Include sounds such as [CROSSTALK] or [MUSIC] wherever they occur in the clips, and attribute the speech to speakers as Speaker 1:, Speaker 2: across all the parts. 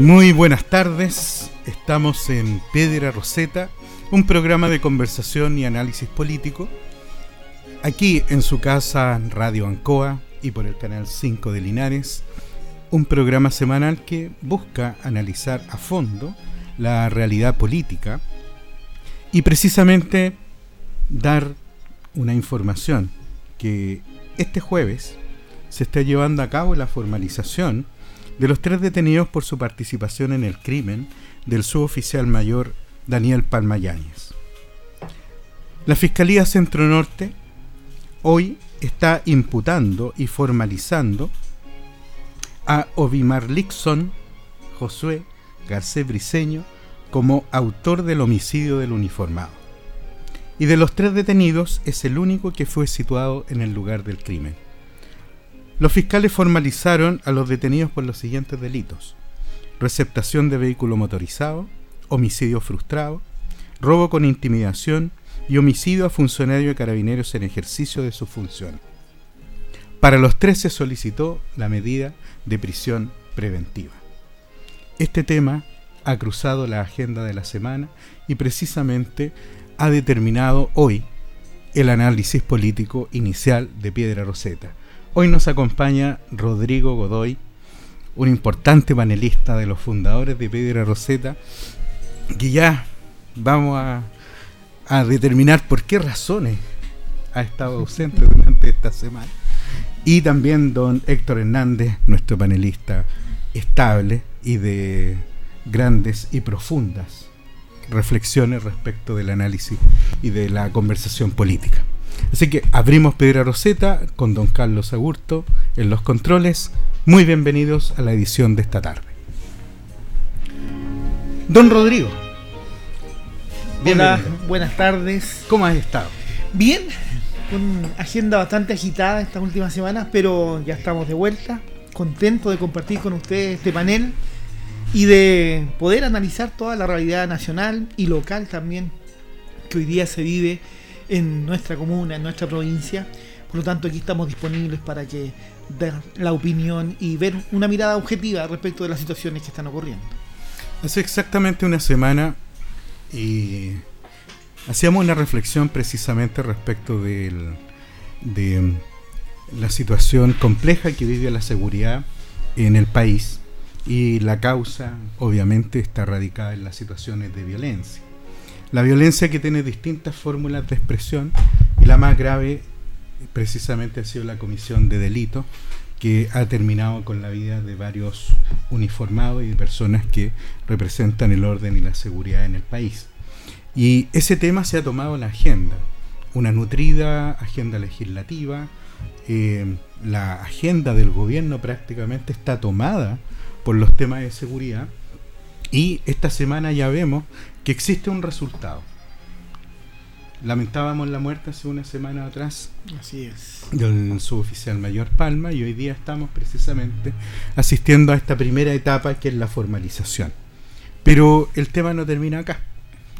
Speaker 1: Muy buenas tardes, estamos en Piedra Roseta, un programa de conversación y análisis político, aquí en su casa Radio Ancoa y por el canal 5 de Linares, un programa semanal que busca analizar a fondo la realidad política y precisamente dar una información que este jueves se está llevando a cabo la formalización de los tres detenidos por su participación en el crimen del suboficial mayor Daniel Palma Yáñez. La Fiscalía Centro Norte hoy está imputando y formalizando a Ovimar Lixon, Josué Garcés Briceño, como autor del homicidio del uniformado. Y de los tres detenidos es el único que fue situado en el lugar del crimen. Los fiscales formalizaron a los detenidos por los siguientes delitos. Receptación de vehículo motorizado, homicidio frustrado, robo con intimidación y homicidio a funcionario de carabineros en ejercicio de su función. Para los tres se solicitó la medida de prisión preventiva. Este tema ha cruzado la agenda de la semana y precisamente ha determinado hoy el análisis político inicial de Piedra Roseta Hoy nos acompaña Rodrigo Godoy, un importante panelista de los fundadores de Piedra Roseta, que ya vamos a, determinar por qué razones ha estado ausente durante esta semana. Y también don Héctor Hernández, nuestro panelista estable y de grandes y profundas reflexiones respecto del análisis y de la conversación política. Así que abrimos Piedra Roseta con don Carlos Agurto en los controles. Muy bienvenidos a la edición de esta tarde. Don Rodrigo.
Speaker 2: Hola, buenas tardes.
Speaker 1: ¿Cómo has estado?
Speaker 2: Bien, con agenda bastante agitada estas últimas semanas, pero ya estamos de vuelta. Contento de compartir con ustedes este panel y de poder analizar toda la realidad nacional y local también que hoy día se vive en nuestra comuna, en nuestra provincia. Por lo tanto, aquí estamos disponibles para que ver la opinión y ver una mirada objetiva respecto de las situaciones que están ocurriendo.
Speaker 1: Hace exactamente una semana y hacíamos una reflexión precisamente respecto de la situación compleja que vive la seguridad en el país y la causa obviamente está radicada en las situaciones de violencia. La violencia que tiene distintas fórmulas de expresión y la más grave precisamente ha sido la comisión de delitos que ha terminado con la vida de varios uniformados y de personas que representan el orden y la seguridad en el país. Y ese tema se ha tomado en la agenda, una nutrida agenda legislativa, eh, la agenda del gobierno prácticamente está tomada por los temas de seguridad y esta semana ya vemos que existe un resultado. Lamentábamos la muerte hace una semana atrás
Speaker 2: Así es.
Speaker 1: del suboficial mayor Palma y hoy día estamos precisamente asistiendo a esta primera etapa que es la formalización. Pero el tema no termina acá.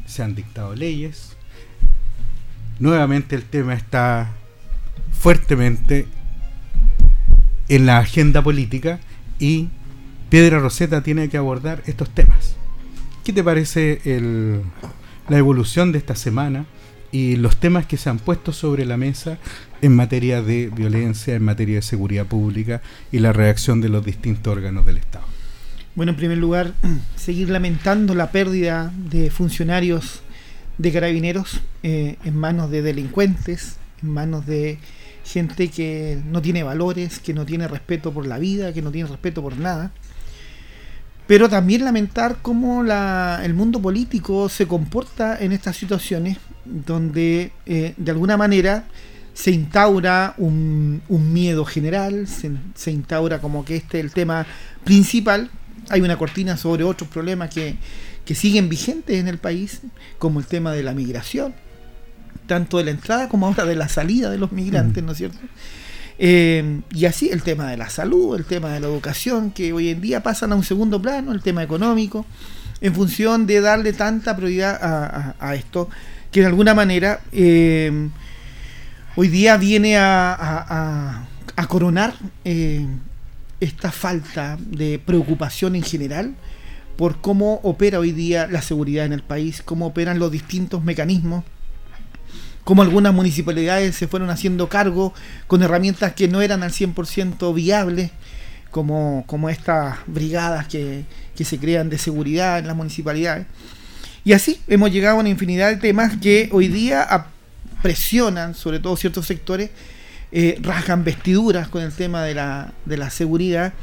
Speaker 1: Se han dictado leyes. Nuevamente el tema está fuertemente en la agenda política y Piedra Roseta tiene que abordar estos temas. ¿Qué te parece la evolución de esta semana y los temas que se han puesto sobre la mesa en materia de violencia, en materia de seguridad pública y la reacción de los distintos órganos del Estado?
Speaker 2: Bueno, en primer lugar, [CLEARS THROAT] seguir lamentando la pérdida de funcionarios de carabineros eh, en manos de delincuentes, en manos de gente que no tiene valores, que no tiene respeto por la vida, que no tiene respeto por nada pero también lamentar cómo el mundo político se comporta en estas situaciones donde eh, de alguna manera se instaura un, miedo general, se, instaura como que este es el tema principal. Hay una cortina sobre otros problemas que, siguen vigentes en el país, como el tema de la migración, tanto de la entrada como ahora de la salida de los migrantes. ¿no es cierto? Eh, y así el tema de la salud, el tema de la educación, que hoy en día pasan a un segundo plano, el tema económico, en función de darle tanta prioridad a, esto, que de alguna manera eh, hoy día viene a, coronar eh, esta falta de preocupación en general por cómo opera hoy día la seguridad en el país, cómo operan los distintos mecanismos, cómo algunas municipalidades se fueron haciendo cargo con herramientas que no eran al 100% viables, como, como estas brigadas que, que se crean de seguridad en las municipalidades. Y así hemos llegado a una infinidad de temas que hoy día presionan, sobre todo ciertos sectores, eh, rasgan vestiduras con el tema de la, de la seguridad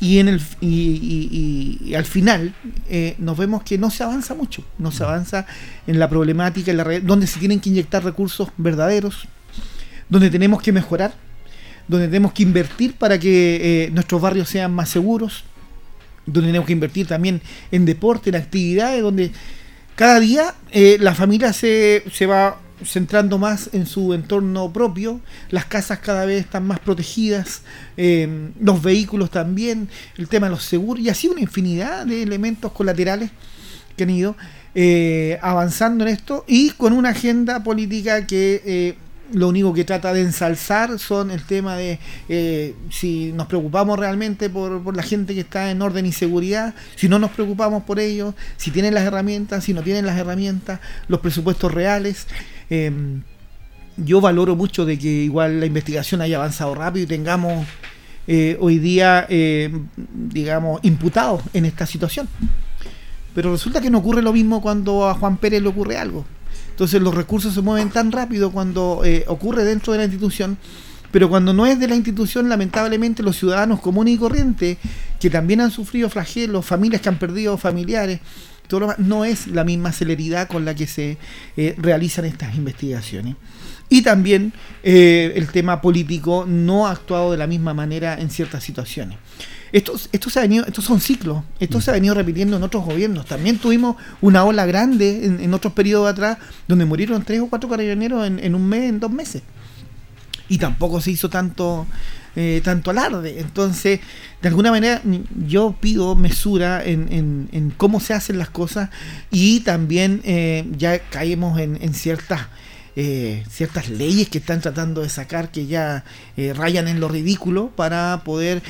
Speaker 2: y, en el, y, al final eh, nos vemos que no se avanza mucho, no se avanza en la problemática, en la donde se tienen que inyectar recursos verdaderos, donde tenemos que mejorar, donde tenemos que invertir para que eh, nuestros barrios sean más seguros, donde tenemos que invertir también en deporte, en actividades, donde cada día la familia se, se va centrando más en su entorno propio, las casas cada vez están más protegidas, eh, los vehículos también, el tema de los seguros, y así una infinidad de elementos colaterales que han ido eh, avanzando en esto y con una agenda política que eh, lo único que trata de ensalzar son el tema de si nos preocupamos realmente por, la gente que está en orden y seguridad, si no nos preocupamos por ellos, si tienen las herramientas, si no tienen las herramientas, los presupuestos reales. Em, yo valoro mucho de que igual la investigación haya avanzado rápido y tengamos eh, hoy día, eh, digamos, imputados en esta situación. Pero resulta que no ocurre lo mismo cuando a Juan Pérez le ocurre algo. Entonces los recursos se mueven tan rápido cuando eh, ocurre dentro de la institución, pero cuando no es de la institución, lamentablemente los ciudadanos comunes y corrientes, que también han sufrido flagelos, familias que han perdido familiares, no es la misma celeridad con la que se eh, realizan estas investigaciones. Y también eh, el tema político no ha actuado de la misma manera en ciertas situaciones. Estos, estos, se ha venido, estos son ciclos, esto se ha venido repitiendo en otros gobiernos. También tuvimos una ola grande en, otros periodos atrás donde murieron tres o cuatro carabineros en, un mes, en dos meses. Y tampoco se hizo tanto, eh, tanto alarde. Entonces, de alguna manera, yo pido mesura en, en, cómo se hacen las cosas y también eh, ya caemos en, ciertas. Eh, ciertas leyes que están tratando de sacar que ya rayan en lo ridículo para poder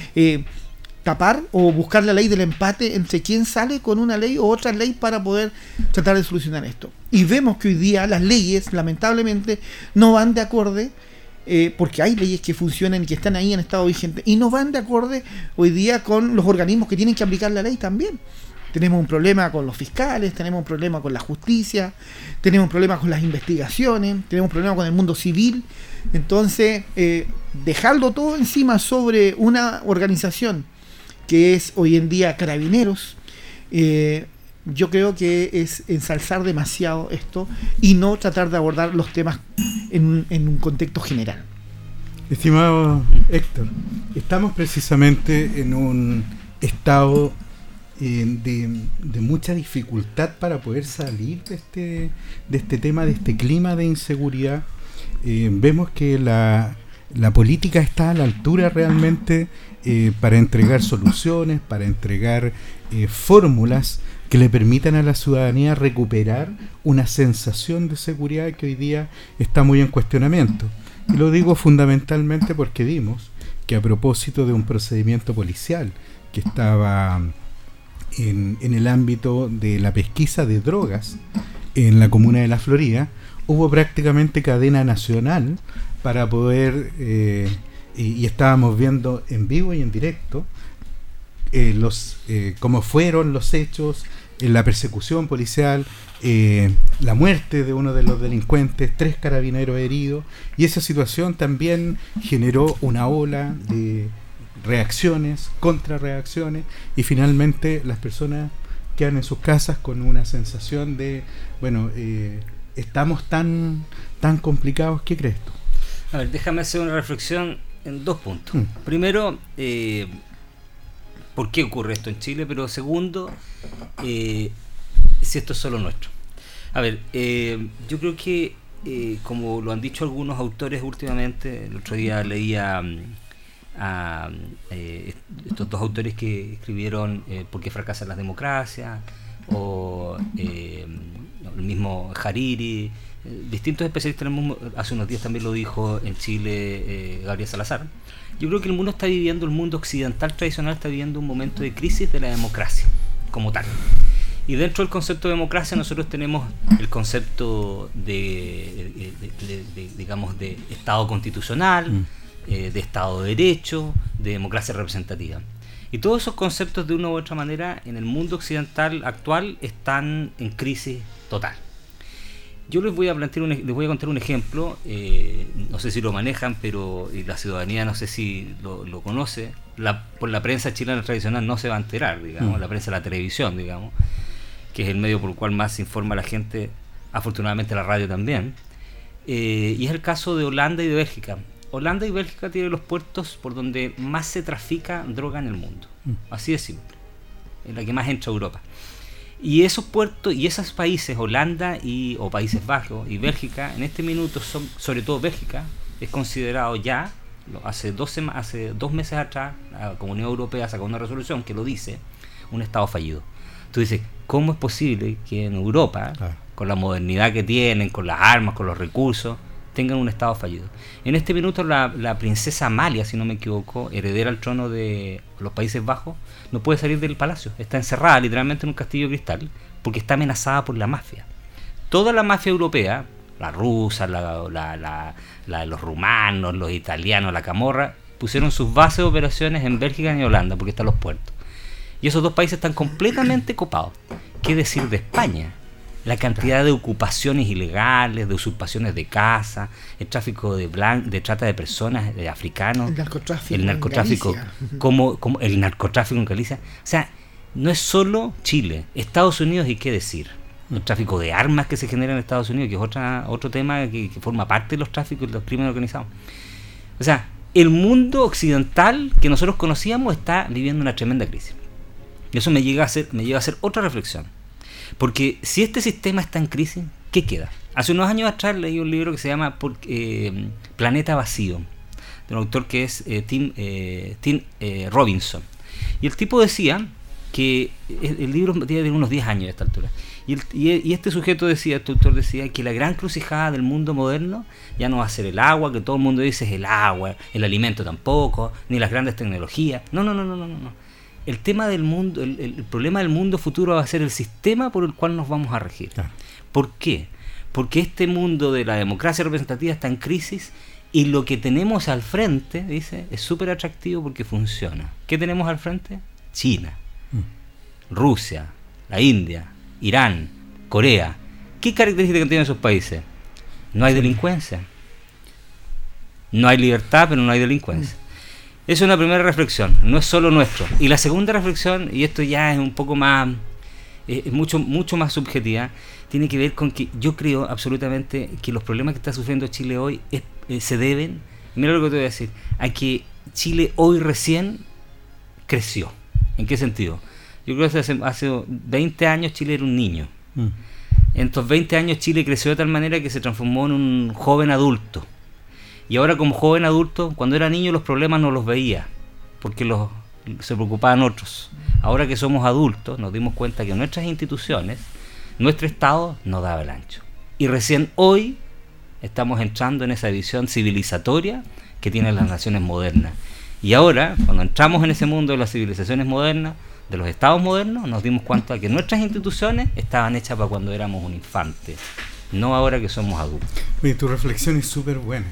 Speaker 2: tapar o buscar la ley del empate entre quién sale con una ley o otra ley para poder tratar de solucionar esto. Y vemos que hoy día las leyes, lamentablemente, no van de acorde, eh, porque hay leyes que funcionan y que están ahí en estado vigente, y no van de acorde hoy día con los organismos que tienen que aplicar la ley también. Tenemos un problema con los fiscales, tenemos un problema con la justicia, tenemos un problema con las investigaciones, tenemos un problema con el mundo civil. Entonces, eh, dejarlo todo encima sobre una organización que es hoy en día carabineros, eh, yo creo que es ensalzar demasiado esto y no tratar de abordar los temas en, un contexto general.
Speaker 1: Estimado Héctor, estamos precisamente en un estado eh, de, mucha dificultad para poder salir de este, de este tema, de este clima de inseguridad. Eh, vemos que la, política está a la altura realmente eh, para entregar soluciones, para entregar fórmulas que le permitan a la ciudadanía recuperar una sensación de seguridad que hoy día está muy en cuestionamiento. Y lo digo fundamentalmente porque vimos que a propósito de un procedimiento policial que estaba en, en el ámbito de la pesquisa de drogas en la comuna de La Florida, hubo prácticamente cadena nacional para poder eh, y, estábamos viendo en vivo y en directo eh, los eh, cómo fueron los hechos, en la persecución policial, eh, la muerte de uno de los delincuentes, tres carabineros heridos, y esa situación también generó una ola de reacciones, contrarreacciones, y finalmente las personas quedan en sus casas con una sensación de, bueno, estamos tan, tan complicados, ¿qué crees tú?
Speaker 3: A ver, déjame hacer una reflexión en dos puntos. Mm. Primero, eh, ¿por qué ocurre esto en Chile? Pero segundo, eh, si esto es solo nuestro. A ver, eh, yo creo que, como lo han dicho algunos autores últimamente, el otro día leía mm, a, estos dos autores que escribieron ¿Por qué fracasan las democracias? o el mismo Hariri, distintos especialistas hace unos días también lo dijo en Chile eh, Gabriel Salazar. Yo creo que el mundo está viviendo, el mundo occidental tradicional está viviendo un momento de crisis de la democracia como tal. Y dentro del concepto de democracia nosotros tenemos el concepto de, digamos, de Estado constitucional, mm. eh, de Estado de Derecho, de democracia representativa. Y todos esos conceptos de una u otra manera en el mundo occidental actual están en crisis total. Yo les voy a plantear un, les voy a contar un ejemplo, eh, no sé si lo manejan, pero la ciudadanía no sé si lo, conoce. por la prensa chilena tradicional no se va a enterar, digamos, mm. la prensa de la televisión, digamos, que es el medio por el cual más se informa la gente, afortunadamente la radio también. Eh, y es el caso de Holanda y de Bélgica. Holanda y Bélgica tienen los puertos por donde más se trafica droga en el mundo. Mm. Así de simple. En la que más entra Europa. Y esos puertos y esos países, Holanda y, o Países Bajos y Bélgica, en este minuto son, sobre todo Bélgica, es considerado ya, hace dos, hace dos meses atrás, la Comunidad Europea sacó una resolución que lo dice, un Estado fallido. Tú dices, ¿cómo es posible que en Europa, con la modernidad que tienen, con las armas, con los recursos, tengan un Estado fallido. En este minuto la, princesa Amalia, si no me equivoco, heredera al trono de los Países Bajos, no puede salir del palacio. Está encerrada literalmente en un castillo cristal porque está amenazada por la mafia. Toda la mafia europea, la rusa, la, la, la, los rumanos, los italianos, la camorra, pusieron sus bases de operaciones en Bélgica y Holanda porque están los puertos. Y esos dos países están completamente copados. ¿Qué decir de España? La cantidad de ocupaciones ilegales, de usurpaciones de casa, el tráfico de blan de trata de personas, de africanos, el narcotráfico, el narcotráfico como, como el narcotráfico en Galicia. O sea, no es solo Chile, Estados Unidos y qué decir. El tráfico de armas que se genera en Estados Unidos, que es otra, otro tema que, forma parte de los tráficos y los crímenes organizados. O sea, el mundo occidental que nosotros conocíamos está viviendo una tremenda crisis. Y eso me llega a hacer, me lleva a hacer otra reflexión. Porque si este sistema está en crisis, ¿qué queda? Hace unos años atrás leí un libro que se llama eh, Planeta Vacío, de un autor que es eh, Tim, eh, Tim Robinson. Y el tipo decía que el libro tiene unos 10 años a esta altura. Y, este sujeto decía, este autor decía, que la gran crucijada del mundo moderno ya no va a ser el agua, que todo el mundo dice es el agua, el alimento tampoco, ni las grandes tecnologías. No, no, no, no, no, no el tema del mundo, el, problema del mundo futuro va a ser el sistema por el cual nos vamos a regir. ¿Por qué? Porque este mundo de la democracia representativa está en crisis y lo que tenemos al frente, dice, es súper atractivo porque funciona. ¿Qué tenemos al frente? China, mm. Rusia, la India, Irán, Corea. ¿Qué características tienen esos países? No hay delincuencia. No hay libertad, pero no hay delincuencia. Es una primera reflexión, no es solo nuestro. Y la segunda reflexión, y esto ya es un poco más, es mucho, mucho más subjetiva, tiene que ver con que yo creo absolutamente que los problemas que está sufriendo Chile hoy eh, se deben, mira lo que te voy a decir, a que Chile hoy recién creció. ¿En qué sentido? Yo creo que hace, hace 20 años Chile era un niño. Mm. En estos 20 años Chile creció de tal manera que se transformó en un joven adulto y ahora como joven adulto, cuando era niño los problemas no los veía, porque los, se preocupaban otros. Ahora que somos adultos, nos dimos cuenta que nuestras instituciones, nuestro Estado, no daba el ancho. Y recién hoy estamos entrando en esa visión civilizatoria que tienen las naciones modernas. Y ahora, cuando entramos en ese mundo de las civilizaciones modernas, de los estados modernos, nos dimos cuenta de que nuestras instituciones estaban hechas para cuando éramos un infante, no ahora que somos adultos.
Speaker 1: Oye, tu reflexión es súper buena.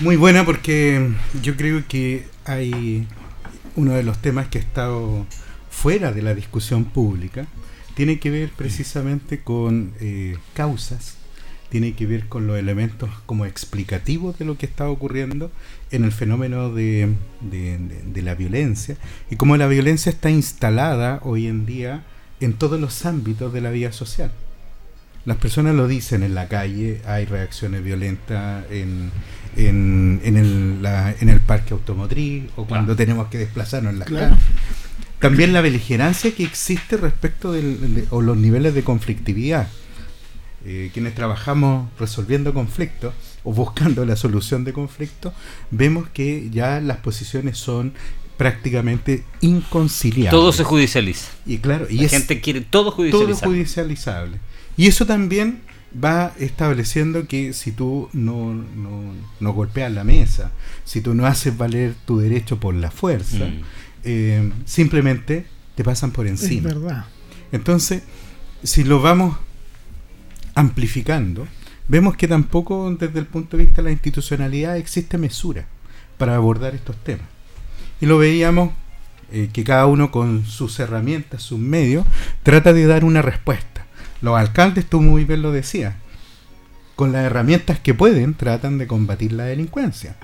Speaker 1: Muy buena porque yo creo que hay uno de los temas que ha estado fuera de la discusión pública, tiene que ver precisamente con eh, causas, tiene que ver con los elementos como explicativos de lo que está ocurriendo en el fenómeno de, de la violencia y cómo la violencia está instalada hoy en día en todos los ámbitos de la vida social. Las personas lo dicen en la calle, hay reacciones violentas en, en, en, el, la- en el parque automotriz o cuando tenemos que desplazarnos en las
Speaker 2: Claro.
Speaker 1: calles. También la beligerancia que existe respecto del, de- o los niveles de conflictividad. Eh, quienes trabajamos resolviendo conflictos o buscando la solución de conflictos, vemos que ya las posiciones son prácticamente inconciliables.
Speaker 3: Todo se judicializa.
Speaker 1: y claro, y
Speaker 3: La
Speaker 1: es
Speaker 3: gente quiere todo
Speaker 1: todo
Speaker 3: judicializado.
Speaker 1: judicializable. Y eso también va estableciendo que si tú no, no, no golpeas la mesa, si tú no haces valer tu derecho por la fuerza,
Speaker 3: Mm.
Speaker 1: eh, simplemente te pasan por
Speaker 2: Es
Speaker 1: encima.
Speaker 2: verdad.
Speaker 1: Entonces, si lo vamos amplificando, vemos que tampoco desde el punto de vista de la institucionalidad existe mesura para abordar estos temas. Y lo veíamos eh, que cada uno con sus herramientas, sus medios, trata de dar una respuesta. Los alcaldes, tú muy bien lo decías, con las herramientas que pueden, tratan de combatir la delincuencia.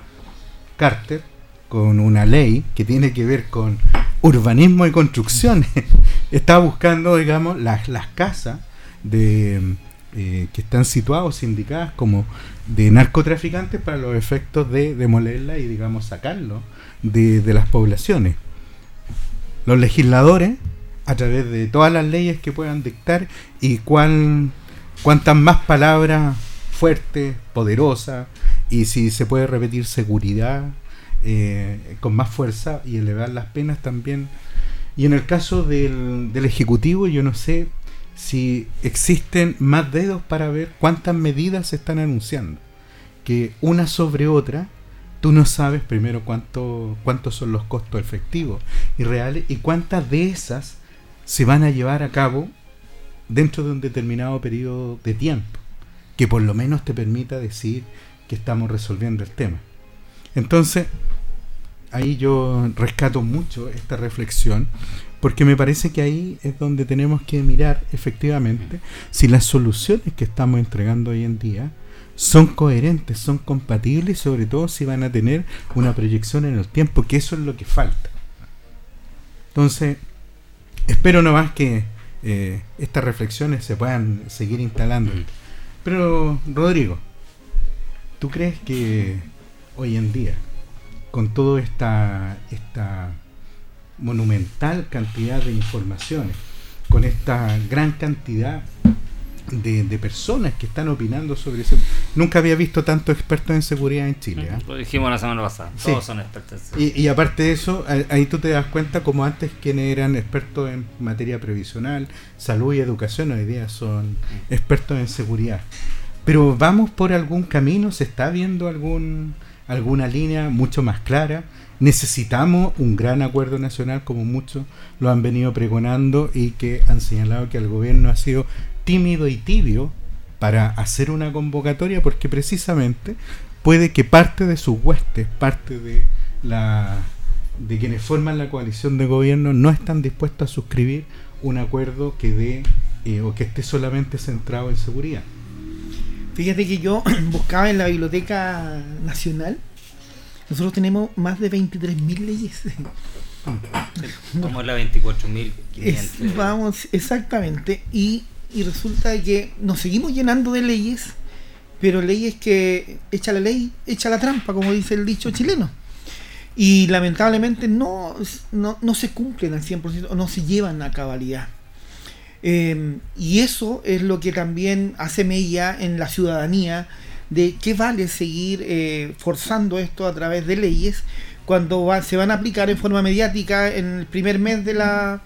Speaker 1: Carter, con una ley que tiene que ver con urbanismo y construcciones, [LAUGHS] está buscando, digamos, las, las casas de, eh, que están situadas, indicadas como de narcotraficantes para los efectos de demolerla y, digamos, sacarlo de, de las poblaciones. Los legisladores, a través de todas las leyes que puedan dictar y cuál, cuántas más palabras fuertes, poderosas, y si se puede repetir seguridad eh, con más fuerza y elevar las penas también. Y en el caso del, del Ejecutivo, yo no sé si existen más dedos para ver cuántas medidas se están anunciando. Que una sobre otra, tú no sabes primero cuánto, cuántos son los costos efectivos y reales y cuántas de esas se van a llevar a cabo dentro de un determinado periodo de tiempo, que por lo menos te permita decir que estamos resolviendo el tema. Entonces, ahí yo rescato mucho esta reflexión, porque me parece que ahí es donde tenemos que mirar efectivamente si las soluciones que estamos entregando hoy en día son coherentes, son compatibles y sobre todo si van a tener una proyección en el tiempo, que eso es lo que falta. Entonces, espero nomás que eh, estas reflexiones se puedan seguir instalando. Pero, Rodrigo, ¿tú crees que hoy en día, con toda esta, esta monumental cantidad de informaciones, con esta gran cantidad de, de personas que están opinando sobre eso, nunca había visto tantos expertos en seguridad en Chile. ¿ah?
Speaker 3: Lo dijimos la semana pasada.
Speaker 1: Sí.
Speaker 3: Todos son expertos.
Speaker 1: Y, y aparte de eso, ahí tú te das cuenta como antes quienes eran expertos en materia previsional, salud y educación, hoy día son expertos en seguridad. Pero vamos por algún camino, se está viendo algún alguna línea mucho más clara. Necesitamos un gran acuerdo nacional, como muchos lo han venido pregonando y que han señalado que el gobierno ha sido tímido y tibio para hacer una convocatoria, porque precisamente puede que parte de sus huestes, parte de la de quienes forman la coalición de gobierno no están dispuestos a suscribir un acuerdo que dé eh, o que esté solamente centrado en seguridad.
Speaker 2: Fíjate que yo [CLEARS THROAT] buscaba en la Biblioteca Nacional. Nosotros tenemos más de 23.000 leyes.
Speaker 3: Como la 24.500.
Speaker 2: Es- vamos, exactamente. Y, y resulta que nos seguimos llenando de leyes, pero leyes que echa la ley, echa la trampa, como dice el dicho chileno. Y lamentablemente no, no, no se cumplen al 100%, o no se llevan a cabalidad. Eh, y eso es lo que también hace mella en la ciudadanía de qué vale seguir eh, forzando esto a través de leyes cuando va- se van a aplicar en forma mediática en el primer mes de la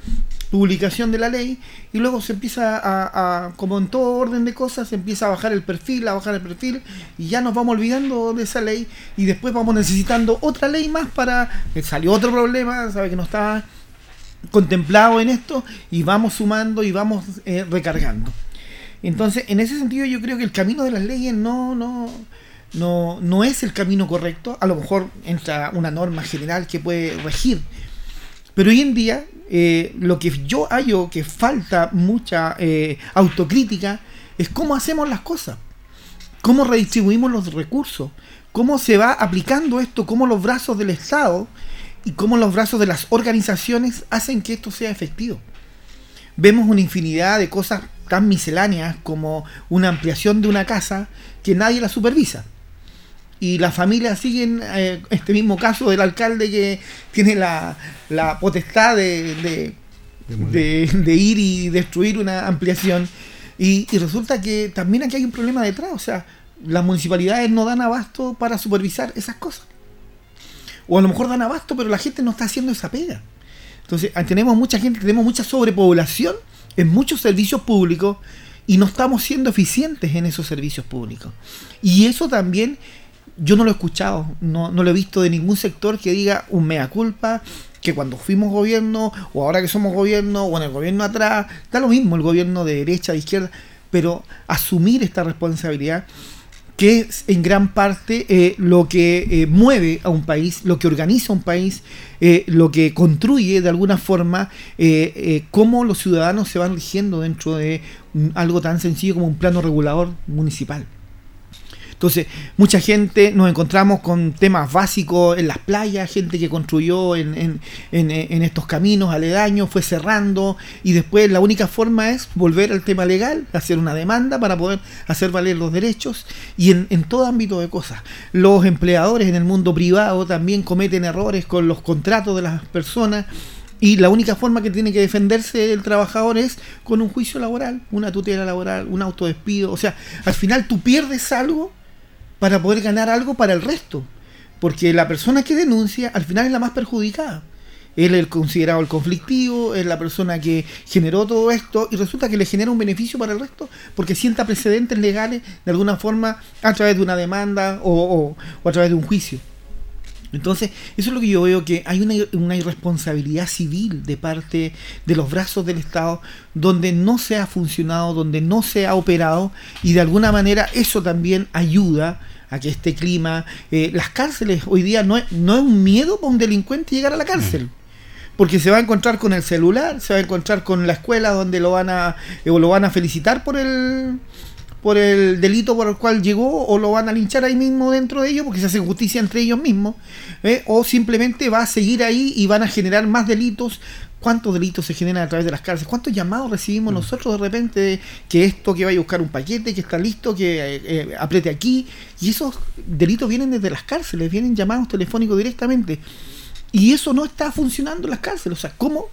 Speaker 2: publicación de la ley y luego se empieza a, como en todo orden de cosas, se empieza a bajar el perfil, a bajar el perfil y ya nos vamos olvidando de esa ley y después vamos necesitando otra ley más para salió otro problema, sabe que no estaba contemplado en esto y vamos sumando y vamos eh, recargando. Entonces, en ese sentido yo creo que el camino de las leyes no, no, no, no es el camino correcto. A lo mejor entra una norma general que puede regir. Pero hoy en día, eh, lo que yo hallo que falta mucha eh, autocrítica es cómo hacemos las cosas, cómo redistribuimos los recursos, cómo se va aplicando esto, cómo los brazos del Estado y cómo los brazos de las organizaciones hacen que esto sea efectivo. Vemos una infinidad de cosas tan misceláneas como una ampliación de una casa que nadie la supervisa. Y las familias siguen eh, este mismo caso del alcalde que tiene la, la potestad de, de, ir y destruir una ampliación. Y, y resulta que también aquí hay un problema detrás, o sea, las municipalidades no dan abasto para supervisar esas cosas. O a lo mejor dan abasto, pero la gente no está haciendo esa pega. Entonces, ah, tenemos mucha gente, tenemos mucha sobrepoblación en muchos servicios públicos y no estamos siendo eficientes en esos servicios públicos. Y eso también yo no lo he escuchado, no, no lo he visto de ningún sector que diga un mea culpa, que cuando fuimos gobierno, o ahora que somos gobierno, o en el gobierno atrás, da lo mismo el gobierno de derecha, de izquierda, pero asumir esta responsabilidad que es en gran parte eh, lo que eh, mueve a un país, lo que organiza un país, eh, lo que construye de alguna forma cómo los ciudadanos se van rigiendo dentro de algo tan sencillo como un plano regulador municipal. Entonces, mucha gente nos encontramos con temas básicos en las playas, gente que construyó en, estos caminos aledaños, fue cerrando y después la única forma es volver al tema legal, hacer una demanda para poder hacer valer los derechos y en, en todo ámbito de cosas. Los empleadores en el mundo privado también cometen errores con los contratos de las personas. Y la única forma que tiene que defenderse el trabajador es con un juicio laboral, una tutela laboral, un autodespido. O sea, al final tú pierdes algo para poder ganar algo para el resto. Porque la persona que denuncia al final es la más perjudicada. Él es el considerado el conflictivo, es la persona que generó todo esto y resulta que le genera un beneficio para el resto porque sienta precedentes legales de alguna forma a través de una demanda o, o- o a través de un juicio. Entonces, eso es lo que yo veo, que hay una, una irresponsabilidad civil de parte de los brazos del Estado, donde no se ha funcionado, donde no se ha operado, y de alguna manera eso también ayuda a que este clima, eh, las cárceles hoy día no es, no es un miedo para un delincuente llegar a la cárcel. Porque se va a encontrar con el celular, se va a encontrar con la escuela donde lo van a, eh, o lo van a felicitar por el, por el delito por el cual llegó o lo van a linchar ahí mismo dentro de ellos porque se hace justicia entre ellos mismos ¿eh? o simplemente va a seguir ahí y van a generar más delitos. Cuántos delitos se generan a través de las cárceles cuántos llamados recibimos nosotros de repente de que esto que vaya a buscar un paquete que está listo que eh, eh, apriete aquí y esos delitos vienen desde las cárceles vienen llamados telefónicos directamente. Y eso no está funcionando en las cárceles. O sea cómo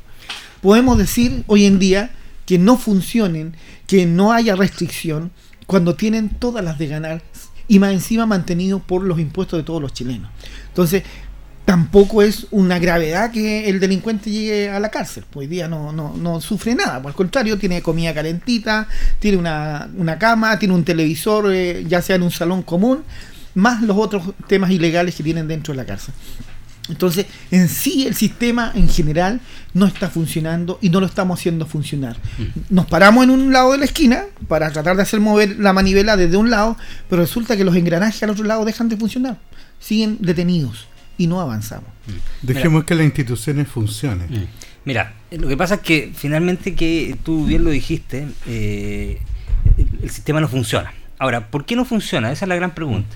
Speaker 2: podemos decir hoy en día que no funcionen, que no haya restricción, cuando tienen todas las de ganar y más encima mantenidos por los impuestos de todos los chilenos. Entonces, tampoco es una gravedad que el delincuente llegue a la cárcel. Hoy día no, no, no sufre nada, por el contrario, tiene comida calentita, tiene una, una cama, tiene un televisor, eh, ya sea en un salón común, más los otros temas ilegales que tienen dentro de la cárcel. Entonces, en sí el sistema en general no está funcionando y no lo estamos haciendo funcionar. Nos paramos en un lado de la esquina para tratar de hacer mover la manivela desde un lado, pero resulta que los engranajes al otro lado dejan de funcionar. Siguen detenidos y no avanzamos.
Speaker 1: Dejemos que las instituciones funcionen.
Speaker 3: Mm. Mira, lo que pasa es que finalmente que tú bien lo dijiste, eh, el, el sistema no funciona. Ahora, ¿por qué no funciona? Esa es la gran pregunta.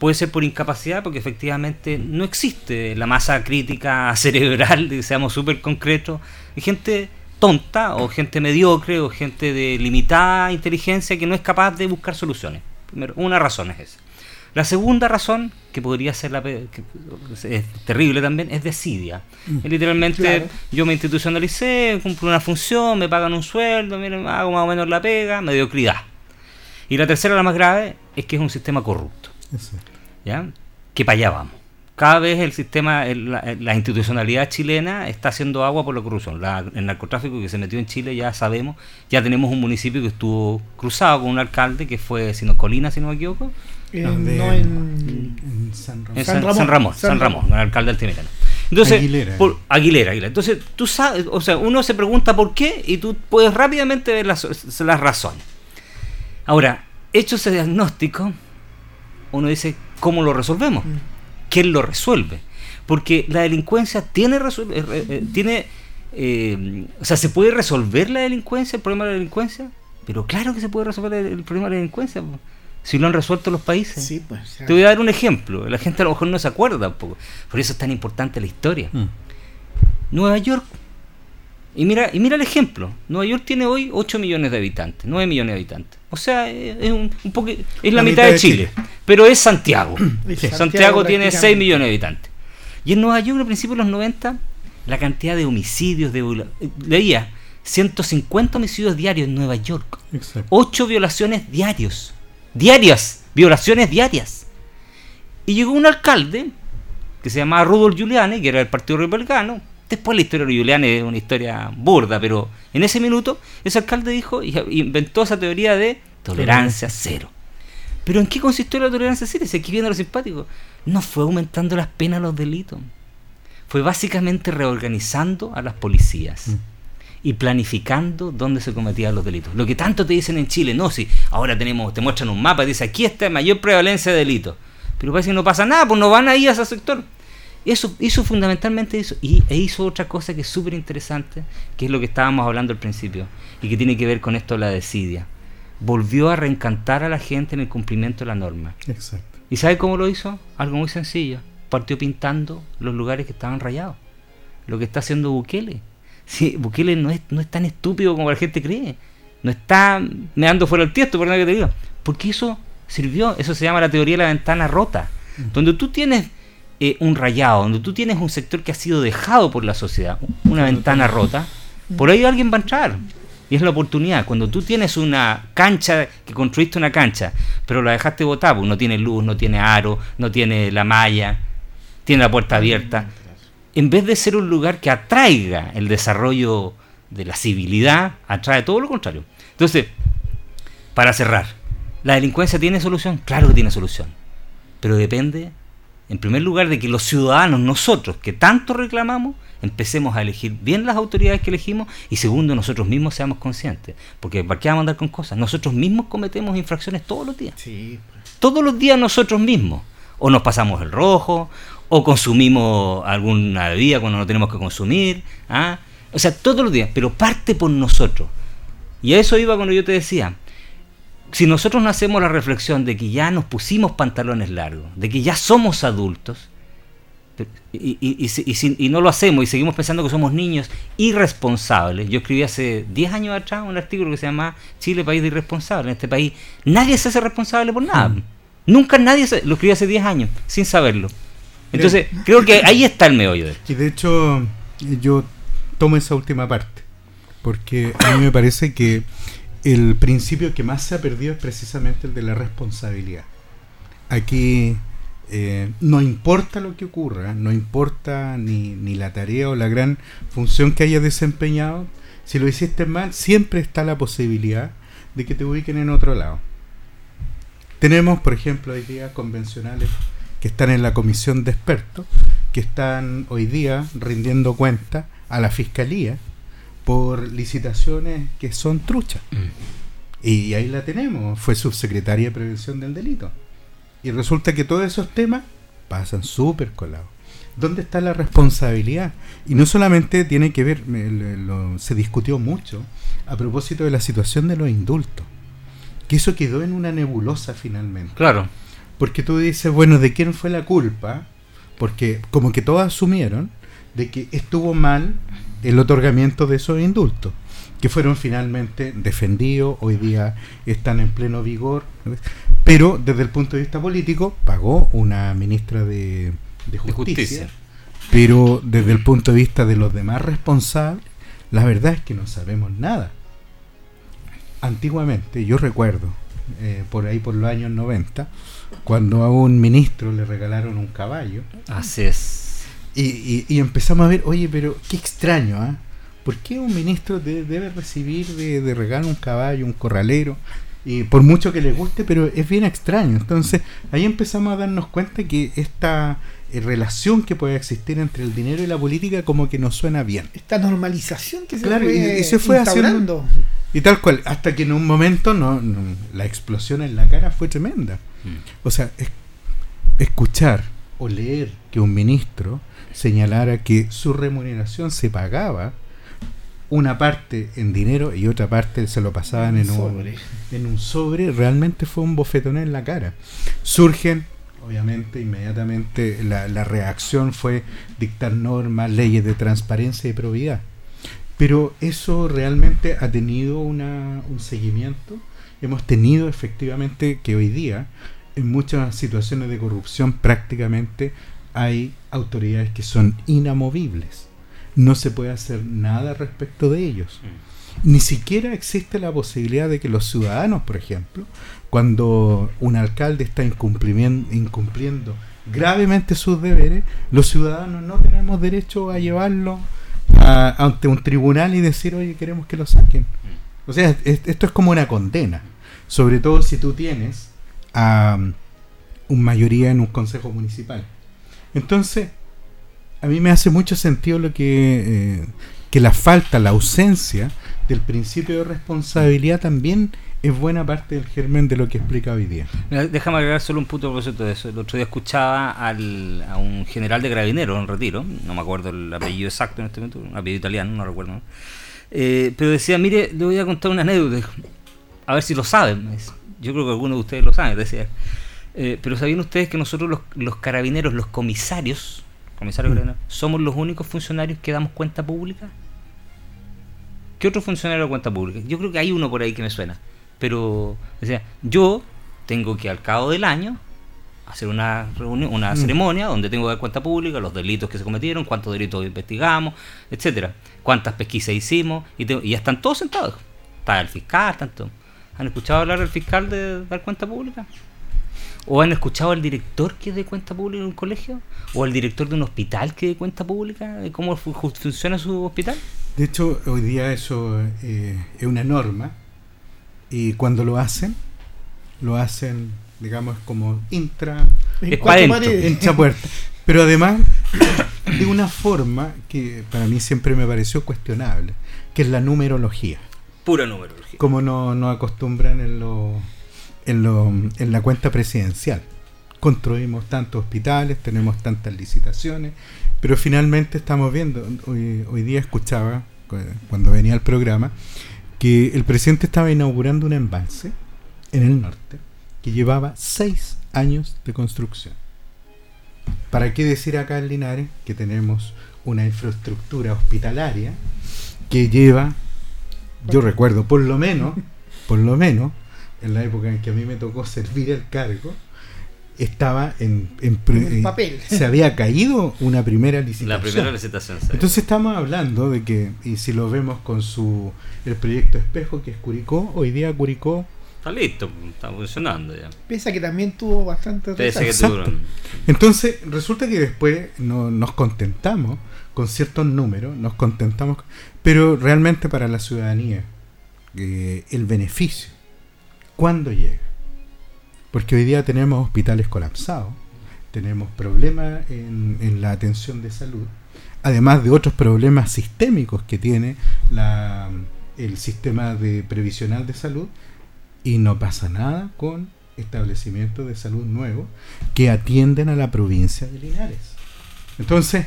Speaker 3: Puede ser por incapacidad, porque efectivamente no existe la masa crítica [LAUGHS] cerebral, de- seamos súper concretos. Hay gente tonta o gente mediocre o gente de limitada inteligencia que no es capaz de buscar soluciones. Primero, una razón es esa. La segunda razón, que podría ser la que es terrible también, es desidia. Es literalmente,
Speaker 2: Claro.
Speaker 3: yo me institucionalicé, cumplo una función, me pagan un sueldo, miren, hago más o menos la pega, mediocridad. Y la tercera, la más grave, es que es un sistema corrupto.
Speaker 1: Eso.
Speaker 3: ¿Ya? Que para allá vamos. Cada vez el sistema, el- la, la institucionalidad chilena está haciendo agua por la corrupción. La- el narcotráfico que se metió en Chile ya sabemos, ya tenemos un municipio que estuvo cruzado con un alcalde que fue, si no, Colina, si no me equivoco,
Speaker 2: Eh,
Speaker 1: No, de-
Speaker 2: no en...
Speaker 1: En San Ramón.
Speaker 3: en
Speaker 2: San
Speaker 3: San,
Speaker 2: Ramón.
Speaker 3: San Ramón,
Speaker 2: San
Speaker 3: San Ramón,
Speaker 2: Ramón.
Speaker 3: el alcalde altimetano. Entonces,
Speaker 1: Aguilera.
Speaker 3: por- Aguilera, Aguilera. Entonces, tú sabes, o sea, uno se pregunta por qué y tú puedes rápidamente ver las, las razones. Ahora, hecho ese diagnóstico, uno dice, ¿cómo lo resolvemos?
Speaker 2: Mm.
Speaker 3: ¿Quién lo resuelve? Porque la delincuencia tiene, resu- eh, eh, tiene eh, o sea, ¿se puede resolver la delincuencia, el problema de la delincuencia? Pero claro que se puede resolver el, el problema de la delincuencia, si lo han resuelto los países.
Speaker 2: Sí, pues.
Speaker 3: Te voy a dar un ejemplo. La gente a lo mejor no se acuerda tampoco. Por eso es tan importante la historia.
Speaker 1: Mm.
Speaker 3: Nueva York. Y mira, y mira el ejemplo. Nueva York tiene hoy 8 millones de habitantes, 9 millones de habitantes. O sea, es, un, un poco, es la, mitad, de Chile. pero es Santiago. Santiago,
Speaker 2: Santiago
Speaker 3: tiene
Speaker 2: prácticamente.
Speaker 3: 6 millones de habitantes. Y en Nueva York, a principios de los 90, la cantidad de homicidios, de leía 150 homicidios diarios en Nueva York.
Speaker 1: Exacto.
Speaker 3: 8 violaciones diarios. Diarias. Violaciones diarias. Y llegó un alcalde que se llamaba Rudolf Giuliani, que era del Partido Republicano. Después la historia de Giuliani es una historia burda, pero en ese minuto ese alcalde dijo y inventó esa teoría de tolerancia cero. Pero ¿en qué consistió la tolerancia cero? Si aquí viene lo simpático. No fue aumentando las penas a los delitos. Fue básicamente reorganizando a las policías
Speaker 1: Mm.
Speaker 3: y planificando dónde se cometían los delitos. Lo que tanto te dicen en Chile, no, si ahora tenemos, te muestran un mapa y dice aquí está mayor prevalencia de delitos. Pero parece que no pasa nada, pues no van ahí a ese sector. Eso hizo fundamentalmente eso. Y, e hizo otra cosa que es súper interesante, que es lo que estábamos hablando al principio, y que tiene que ver con esto de la desidia. Volvió a reencantar a la gente en el cumplimiento de la norma.
Speaker 1: Exacto.
Speaker 3: ¿Y sabe cómo lo hizo? Algo muy sencillo. Partió pintando los lugares que estaban rayados. Lo que está haciendo Bukele. Sí, Bukele no es, no es tan estúpido como la gente cree. No está meando fuera el tiesto, perdón que te diga. Porque eso sirvió. Eso se llama la teoría de la ventana rota. Donde tú tienes eh, un rayado, donde tú tienes un sector que ha sido dejado por la sociedad, una ventana rota, por ahí alguien va a entrar. Y es la oportunidad. Cuando tú tienes una cancha, que construiste una cancha, pero la dejaste botada, pues no tiene luz, no tiene aro, no tiene la malla, tiene la puerta abierta. En vez de ser un lugar que atraiga el desarrollo de la civilidad, atrae todo lo contrario. Entonces, para cerrar, ¿la delincuencia tiene solución? Claro que tiene solución. Pero depende, en primer lugar, de que los ciudadanos, nosotros, que tanto reclamamos, empecemos a elegir bien las autoridades que elegimos y segundo, nosotros mismos seamos conscientes. Porque ¿para qué vamos a andar con cosas? Nosotros mismos cometemos infracciones todos los días.
Speaker 2: Sí.
Speaker 3: Todos los días nosotros mismos. O nos pasamos el rojo, o consumimos alguna bebida cuando no tenemos que consumir. ¿ah? O sea, todos los días, pero parte por nosotros. Y a eso iba cuando yo te decía, si nosotros no hacemos la reflexión de que ya nos pusimos pantalones largos, de que ya somos adultos, y, y- y no lo hacemos y seguimos pensando que somos niños irresponsables. Yo escribí hace 10 años atrás un artículo que se llama Chile, país de irresponsables. En este país nadie se hace responsable por nada. Nunca nadie se... Lo escribí hace 10 años, sin saberlo. Entonces, creo que ahí [LAUGHS] está el meollo de esto.
Speaker 1: Y de hecho, yo tomo esa última parte, porque a mí me parece que el principio que más se ha perdido es precisamente el de la responsabilidad. Aquí eh, no importa lo que ocurra, no importa ni, ni la tarea o la gran función que hayas desempeñado, si lo hiciste mal, siempre está la posibilidad de que te ubiquen en otro lado. Tenemos, por ejemplo, hoy día convencionales que están en la comisión de expertos, que están hoy día rindiendo cuenta a la fiscalía por licitaciones que son truchas. Y ahí la tenemos, fue subsecretaria de Prevención del Delito. Y resulta que todos esos temas pasan súper colados. ¿Dónde está la responsabilidad? Y no solamente tiene que ver, lo- se discutió mucho a propósito de la situación de los indultos, que eso quedó en una nebulosa finalmente.
Speaker 3: Claro.
Speaker 1: Porque tú dices, bueno, ¿de quién fue la culpa? Porque como que todos asumieron de que estuvo mal el otorgamiento de esos indultos, que fueron finalmente defendidos, hoy día están en pleno vigor, pero desde el punto de vista político pagó una ministra de, de justicia,
Speaker 3: justicia.
Speaker 1: pero desde el punto de vista de los demás responsables, la verdad es que no sabemos nada. Antiguamente, yo recuerdo, eh, por ahí por los años 90, cuando a un ministro le regalaron un caballo,
Speaker 3: Así es.
Speaker 1: Y, y- y empezamos a ver, oye, pero qué extraño, ¿ah? ¿Por qué un ministro de- debe recibir de, de regalo un caballo, un corralero? Y por mucho que le guste, pero es bien extraño. Entonces, ahí empezamos a darnos cuenta que esta eh, relación que puede existir entre el dinero y la política como que nos suena bien.
Speaker 2: Esta normalización que se
Speaker 1: Claro,
Speaker 2: fue,
Speaker 1: y- y se fue
Speaker 2: instaurando.
Speaker 1: Y tal cual, hasta que en un momento no, no- la explosión en la cara fue tremenda.
Speaker 3: Mm.
Speaker 1: O sea, es- escuchar o leer que un ministro señalara que su remuneración se pagaba una parte en dinero y otra parte se lo pasaban en un
Speaker 2: Sobre.
Speaker 1: en un sobre, realmente fue un bofetón en la cara. Surgen, obviamente, inmediatamente la, la reacción fue dictar normas, leyes de transparencia y probidad. Pero eso realmente ha tenido una, un seguimiento. Hemos tenido efectivamente que hoy día en muchas situaciones de corrupción prácticamente hay autoridades que son inamovibles. No se puede hacer nada respecto de ellos. Mm. Ni siquiera existe la posibilidad de que los ciudadanos, por ejemplo, cuando un alcalde está incumpliendo, gravemente sus deberes, los ciudadanos no tenemos derecho a llevarlo ante un tribunal y decir, oye, queremos que lo saquen. Mm. O sea, esto es como una condena, sobre todo si tú tienes a um, un mayoría en un consejo municipal. Entonces, a mí me hace mucho sentido lo que, eh, que la falta, la ausencia del principio de responsabilidad también es buena parte del germen de lo que explica hoy día.
Speaker 3: Déjame agregar solo un punto propósito de eso. El otro día escuchaba a un general de gravineros en retiro, no me acuerdo el apellido exacto en este momento, un apellido italiano, no recuerdo. Eh, pero decía, mire, le voy a contar una anécdota, a ver si lo saben. Yo creo que algunos de ustedes lo saben, decía. Eh, pero ¿sabían ustedes que nosotros los, los carabineros, los comisarios, comisarios mm. somos los únicos funcionarios que damos cuenta pública? ¿Qué otro funcionario da cuenta pública? Yo creo que hay uno por ahí que me suena. Pero, o sea, yo tengo que al cabo del año hacer una reunión, una mm. ceremonia donde tengo que dar cuenta pública, los delitos que se cometieron, cuántos delitos investigamos, etcétera, cuántas pesquisas hicimos, y, ya están todos sentados. Está el fiscal, tanto. ¿Han escuchado hablar del fiscal de dar cuenta pública? ¿O han escuchado al director que dé cuenta pública en un colegio? ¿O al director de un hospital que dé cuenta pública de cómo funciona su hospital?
Speaker 1: De hecho, hoy día eso eh, es una norma y cuando lo hacen, lo hacen, digamos, como intra, intra puerta. Pero además, de una forma que para mí siempre me pareció cuestionable, que es la numerología.
Speaker 3: Pura numerología.
Speaker 1: Como no, no acostumbran en, lo, en, la cuenta presidencial. Construimos tantos hospitales, tenemos tantas licitaciones, pero finalmente estamos viendo, hoy, hoy día escuchaba, cuando venía el programa, que el presidente estaba inaugurando un embalse en el norte que llevaba seis años de construcción. ¿Para qué decir acá en Linares que tenemos una infraestructura hospitalaria que lleva, yo recuerdo, por lo menos, por lo menos, en la época en que a mí me tocó servir el cargo, estaba en,
Speaker 2: en, papel. [LAUGHS]
Speaker 1: Se había caído una primera licitación.
Speaker 3: La primera licitación.
Speaker 1: Entonces estamos hablando de que, y si lo vemos con su el proyecto Espejo, que es Curicó, hoy día Curicó...
Speaker 3: Está listo, está funcionando ya.
Speaker 2: Pese que también tuvo bastante
Speaker 3: Pese que
Speaker 1: Entonces resulta que después no, nos contentamos con ciertos números, nos contentamos, pero realmente para la ciudadanía, eh, el beneficio, ¿cuándo llega? Porque hoy día tenemos hospitales colapsados, tenemos problemas en, la atención de salud, además de otros problemas sistémicos que tiene el sistema de previsional de salud, y no pasa nada con establecimientos de salud nuevos que atienden a la provincia de Linares. Entonces,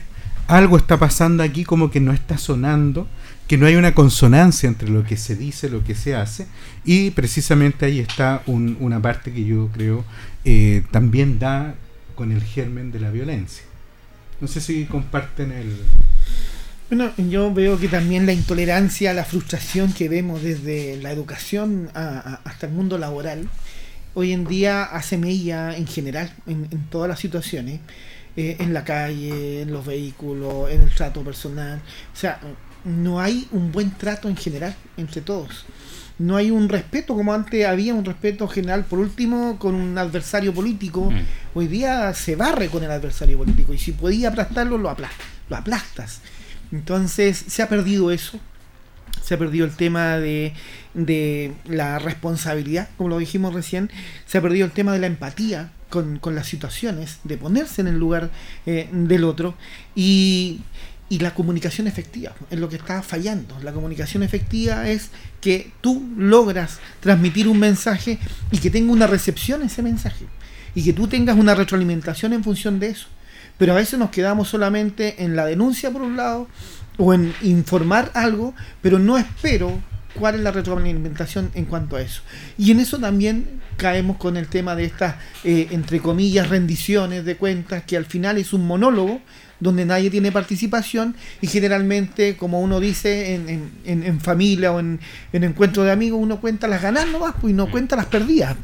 Speaker 1: algo está pasando aquí como que no está sonando que no hay una consonancia entre lo que se dice, lo que se hace, y precisamente ahí está una parte que yo creo eh, también da con el germen de la violencia. No sé si comparten el...
Speaker 2: Bueno, yo veo que también la intolerancia, la frustración que vemos desde la educación hasta el mundo laboral, hoy en día hace mella en general, en, todas las situaciones, en la calle, en los vehículos, en el trato personal. O sea, no hay un buen trato en general entre todos. No hay un respeto como antes había un respeto general, por último, con un adversario político. Mm. Hoy día se barre con el adversario político y si podía aplastarlo, lo, aplastas, lo aplastas. Entonces se ha perdido eso. Se ha perdido el tema de, de la responsabilidad, como lo dijimos recién. Se ha perdido el tema de la empatía con, las situaciones, de ponerse en el lugar eh, del otro. Y, y la comunicación efectiva es lo que está fallando. La comunicación efectiva es que tú logras transmitir un mensaje y que tenga una recepción ese mensaje y que tú tengas una retroalimentación en función de eso. Pero a veces nos quedamos solamente en la denuncia por un lado o en informar algo, pero no espero cuál es la retroalimentación en cuanto a eso. Y en eso también caemos con el tema de estas, eh, entre comillas, rendiciones de cuentas, que al final es un monólogo donde nadie tiene participación y generalmente, como uno dice en, en, en familia o en, encuentro de amigos, uno cuenta las ganas nomás pues, y no cuenta las perdidas.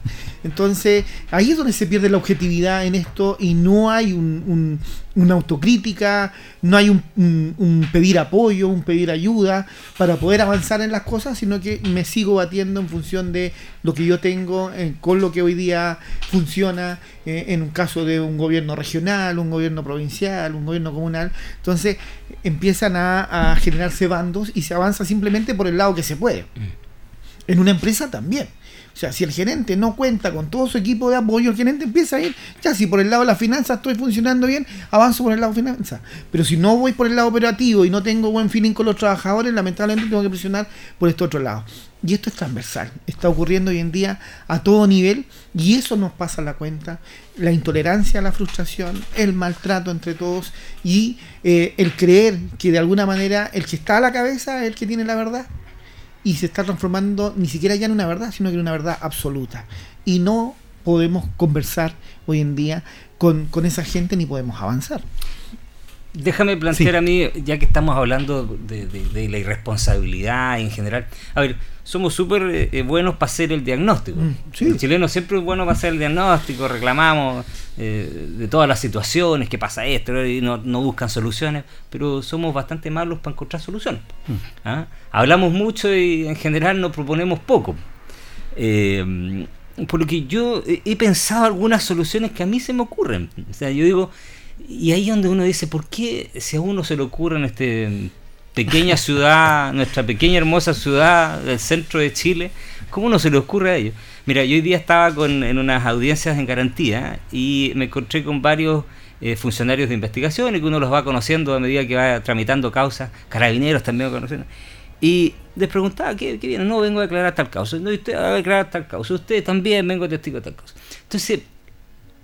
Speaker 2: Entonces, ahí es donde se pierde la objetividad en esto y no hay un, una autocrítica, no hay un, pedir apoyo, un pedir ayuda para poder avanzar en las cosas, sino que me sigo batiendo en función de lo que yo tengo, eh, con lo que hoy día funciona eh, en un caso de un gobierno regional, un gobierno provincial, un gobierno comunal. Entonces, empiezan a, a generarse bandos y se avanza simplemente por el lado que se puede. Mm. En una empresa también. O sea, si el gerente no cuenta con todo su equipo de apoyo, el gerente empieza a ir, ya si por el lado de las finanzas estoy funcionando bien, avanzo por el lado de finanzas. Pero si no voy por el lado operativo y no tengo buen feeling con los trabajadores, lamentablemente tengo que presionar por este otro lado. Y esto es transversal, está ocurriendo hoy en día a todo nivel y eso nos pasa a la cuenta, la intolerancia, la frustración, el maltrato entre todos y eh, el creer que de alguna manera el que está a la cabeza es el que tiene la verdad y se está transformando ni siquiera ya en una verdad, sino que en una verdad absoluta. Y no podemos conversar hoy en día con, esa gente ni podemos avanzar.
Speaker 3: Déjame plantear a mí, ya que estamos hablando de, la irresponsabilidad en general. A ver, somos súper eh, eh, buenos para hacer el diagnóstico. Mm, el chileno siempre es bueno para hacer el diagnóstico, reclamamos eh, de todas las situaciones, que pasa esto, y no, buscan soluciones, pero somos bastante malos para encontrar soluciones. Mm. ¿Ah? Hablamos mucho y en general nos proponemos poco. por lo que yo he pensado algunas soluciones que a mí se me ocurren. O sea, yo digo, y ahí es donde uno dice, ¿por qué si a uno se le ocurre en esta pequeña ciudad, nuestra pequeña hermosa ciudad del centro de Chile, cómo no se le ocurre a ellos? Mira, yo hoy día estaba con, en unas audiencias en garantía y me encontré con varios eh, funcionarios de investigación y que uno los va conociendo a medida que va tramitando causas, carabineros también va conociendo. Y les preguntaba, ¿qué, qué viene? No, vengo a declarar tal causa. No, usted va a declarar tal causa. Usted también vengo a testigo de tal causa. Entonces,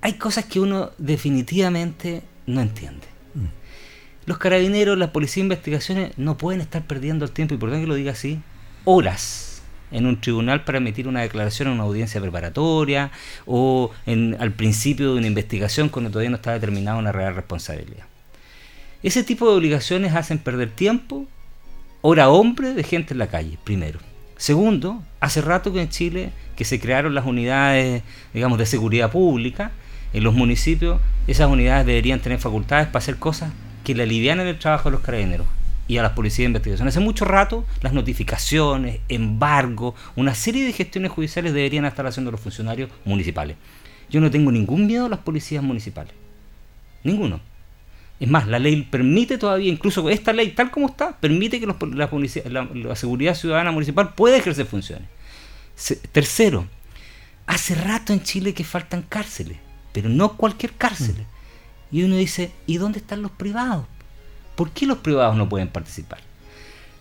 Speaker 3: hay cosas que uno definitivamente no entiende. Los carabineros, la policía de investigaciones no pueden estar perdiendo el tiempo, y por que lo diga así, horas en un tribunal para emitir una declaración en una audiencia preparatoria o en, al principio de una investigación cuando todavía no está determinada una real responsabilidad. Ese tipo de obligaciones hacen perder tiempo, hora hombre de gente en la calle, primero. Segundo, hace rato que en Chile que se crearon las unidades, digamos, de seguridad pública, en los municipios esas unidades deberían tener facultades para hacer cosas que le alivianen el trabajo a los carabineros y a las policías de investigación. Hace mucho rato las notificaciones, embargo, una serie de gestiones judiciales deberían estar haciendo los funcionarios municipales. Yo no tengo ningún miedo a las policías municipales. Ninguno. Es más, la ley permite todavía, incluso esta ley tal como está, permite que la, seguridad ciudadana municipal pueda ejercer funciones. tercero, hace rato en Chile que faltan cárceles pero no cualquier cárcel. Y uno dice, ¿y dónde están los privados? ¿Por qué los privados no pueden participar?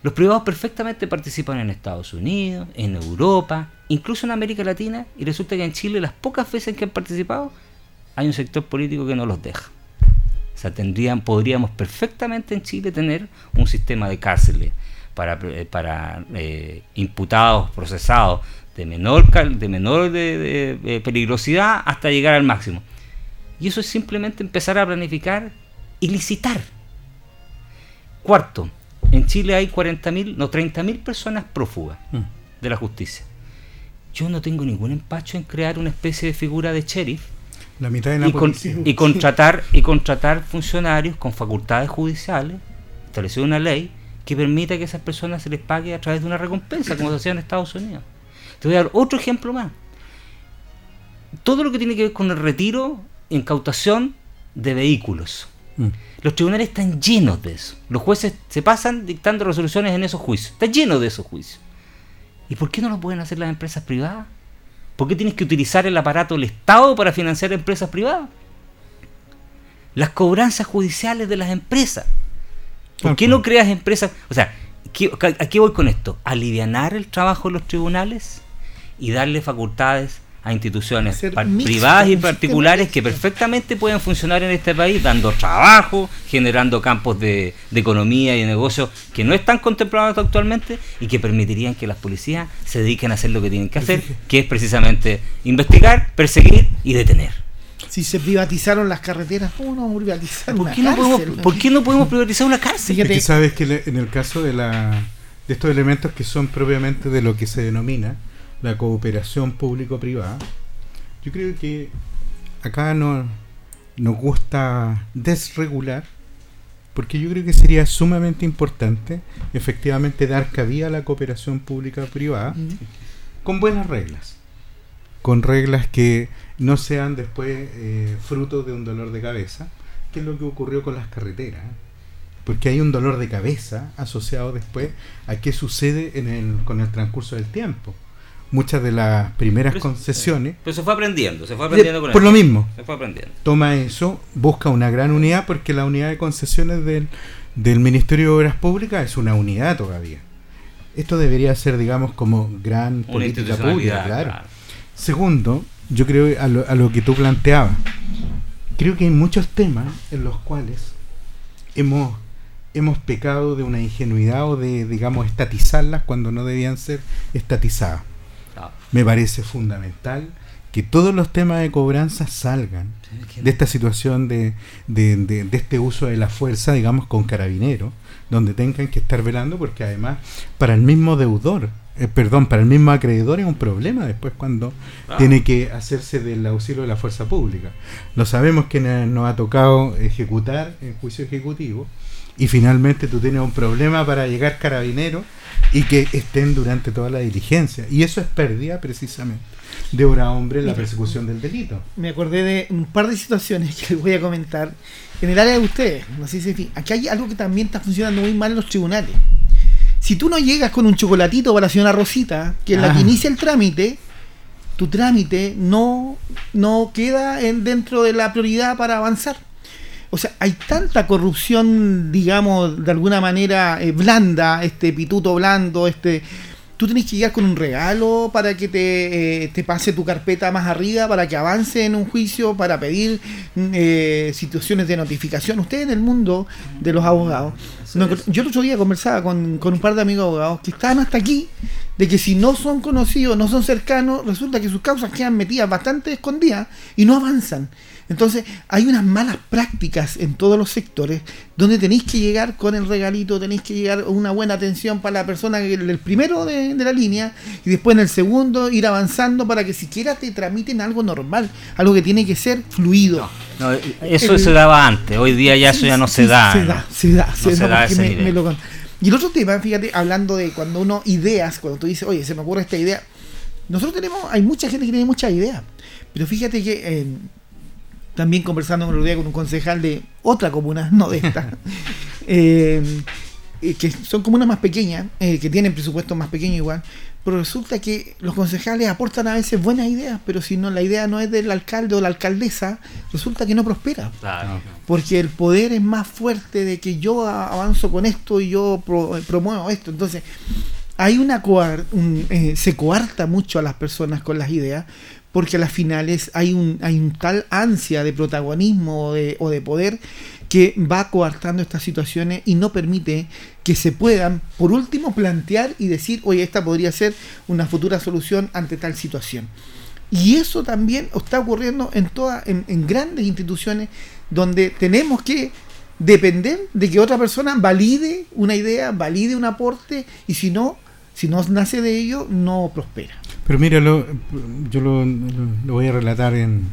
Speaker 3: Los privados perfectamente participan en Estados Unidos, en Europa, incluso en América Latina, y resulta que en Chile las pocas veces que han participado hay un sector político que no los deja. O sea, tendrían, podríamos perfectamente en Chile tener un sistema de cárceles para, eh, eh, imputados, procesados de menor, de, menor de, peligrosidad hasta llegar al máximo. Y eso es simplemente empezar a planificar y licitar. Cuarto, en Chile hay 40.000, no 30.000 personas prófugas mm. de la justicia. Yo no tengo ningún empacho en crear una especie de figura de sheriff
Speaker 1: la mitad de
Speaker 3: la y, y, [LAUGHS] contratar y contratar funcionarios con facultades judiciales, establecer una ley que permita que a esas personas se les pague a través de una recompensa, como se hacía en Estados Unidos. Te voy a dar otro ejemplo más. Todo lo que tiene que ver con el retiro, incautación de vehículos. Mm. Los tribunales están llenos de eso. Los jueces se pasan dictando resoluciones en esos juicios. Está lleno de esos juicios. ¿Y por qué no lo pueden hacer las empresas privadas? ¿Por qué tienes que utilizar el aparato del Estado para financiar empresas privadas? Las cobranzas judiciales de las empresas. ¿Por qué no creas empresas? O sea, ¿a qué voy con esto? ¿Alivianar el trabajo de los tribunales? y darle facultades a instituciones privadas y particulares que perfectamente pueden funcionar en este país, dando trabajo, generando campos de, economía y de negocio que no están contemplados actualmente y que permitirían que las policías se dediquen a hacer lo que tienen que hacer, que es precisamente investigar, perseguir y detener.
Speaker 2: Si se privatizaron las carreteras, ¿cómo no vamos a privatizar
Speaker 3: ¿Por, qué no podemos, ¿Por qué no podemos privatizar una cárcel?
Speaker 1: Es que sabes que en el caso de, la, de estos elementos que son propiamente de lo que se denomina la cooperación público-privada, Yo creo que acá no, nos gusta desregular, porque yo creo que sería sumamente importante efectivamente dar cabida a la cooperación pública-privada con buenas reglas, con reglas que no sean después eh, fruto de un dolor de cabeza, que es lo que ocurrió con las carreteras. Porque hay un dolor de cabeza asociado después a qué sucede en el, con el transcurso del tiempo muchas de las primeras concesiones.
Speaker 3: Pero se fue aprendiendo, se fue aprendiendo
Speaker 1: con Por lo mismo.
Speaker 3: Se fue aprendiendo.
Speaker 1: Toma eso, busca una gran unidad porque la unidad de concesiones del, del Ministerio de Obras Públicas es una unidad todavía. Esto debería ser, digamos, como gran política pública, claro. Segundo, yo creo a lo, a lo que tú planteabas, creo que hay muchos temas en los cuales hemos hemos pecado de una ingenuidad o de, digamos, estatizarlas cuando no debían ser estatizadas. Me parece fundamental que todos los temas de cobranza salgan de esta situación de, de, este uso de la fuerza, digamos, con carabineros, donde tengan que estar velando, porque además para el mismo deudor, eh, perdón, para el mismo acreedor es un problema después cuando ah. tiene que hacerse del auxilio de la fuerza pública. Lo sabemos que nos ha tocado ejecutar en juicio ejecutivo y finalmente tú tienes un problema para llegar carabinero y que estén durante toda la diligencia. Y eso es pérdida precisamente de hora hombre en la persecución del delito.
Speaker 2: Me acordé de un par de situaciones que les voy a comentar en el área de ustedes. No sé si aquí hay algo que también está funcionando muy mal en los tribunales. Si tú no llegas con un chocolatito para la señora Rosita, que es la que ah. inicia el trámite, tu trámite no, no queda en, dentro de la prioridad para avanzar. O sea, hay tanta corrupción, digamos, de alguna manera eh, blanda, este pituto blando, este... Tú tienes que llegar con un regalo para que te, eh, te, pase tu carpeta más arriba, para que avance en un juicio, para pedir mm, eh, situaciones de notificación. Ustedes en el mundo de los abogados. yo el otro día conversaba con, con un par de amigos abogados que estaban hasta aquí, de que si no son conocidos, no son cercanos, resulta que sus causas quedan metidas bastante escondidas y no avanzan. Entonces, hay unas malas prácticas en todos los sectores donde tenéis que llegar con el regalito, tenéis que llegar una buena atención para la persona, el primero de, la línea, y después en el segundo ir avanzando para que siquiera te tramiten algo normal, algo que tiene que ser fluido.
Speaker 3: eso se daba antes, hoy día ya eso ya no se da.
Speaker 2: Se da, se da, se, da, y el otro tema, fíjate, hablando de cuando uno ideas, cuando tú dices, oye, se me ocurre esta idea, nosotros tenemos, hay mucha gente que tiene muchas ideas, pero fíjate que eh, también conversando con con un concejal de otra comuna, [LAUGHS] no de esta, [LAUGHS] eh, eh, que son comunas más pequeñas, eh, que tienen presupuestos más pequeños igual, pero resulta que los concejales aportan a veces buenas ideas, pero si no la idea no es del alcalde o la alcaldesa, resulta que no prospera. Porque el poder es más fuerte de que yo avanzo con esto y yo promuevo esto. Entonces, hay una se coarta mucho a las personas con las ideas, porque a las finales hay un, hay un tal ansia de protagonismo o de, poder que va coartando estas situaciones y no permite que se puedan, por último, plantear y decir, oye, esta podría ser una futura solución ante tal situación. Y eso también está ocurriendo en, en grandes instituciones donde tenemos que depender de que otra persona valide una idea, valide un aporte, y si no, si no nace de ello, no prospera.
Speaker 1: Pero míralo, yo lo, voy a relatar en...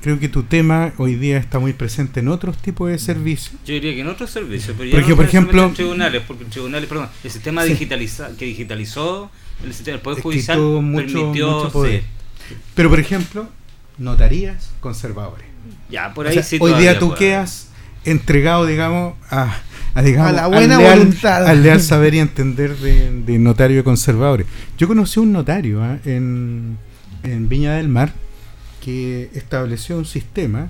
Speaker 1: Creo que tu tema hoy día está muy presente en otros tipos de servicios.
Speaker 3: Yo diría que en otros servicios, pero
Speaker 1: porque, por ejemplo, en
Speaker 3: tribunales, porque en tribunales, perdón, el sistema digitaliza, que digitalizó el sistema del Poder Judicial permitió...
Speaker 1: poder. Pero, por ejemplo, notarías conservadores.
Speaker 3: Ya, por ahí
Speaker 1: Hoy día tú quedas entregado, digamos, a
Speaker 2: a, la buena voluntad.
Speaker 1: Al leal saber y entender de, notario de conservadores. Yo conocí un notario ¿ah? en, Viña del Mar que estableció un sistema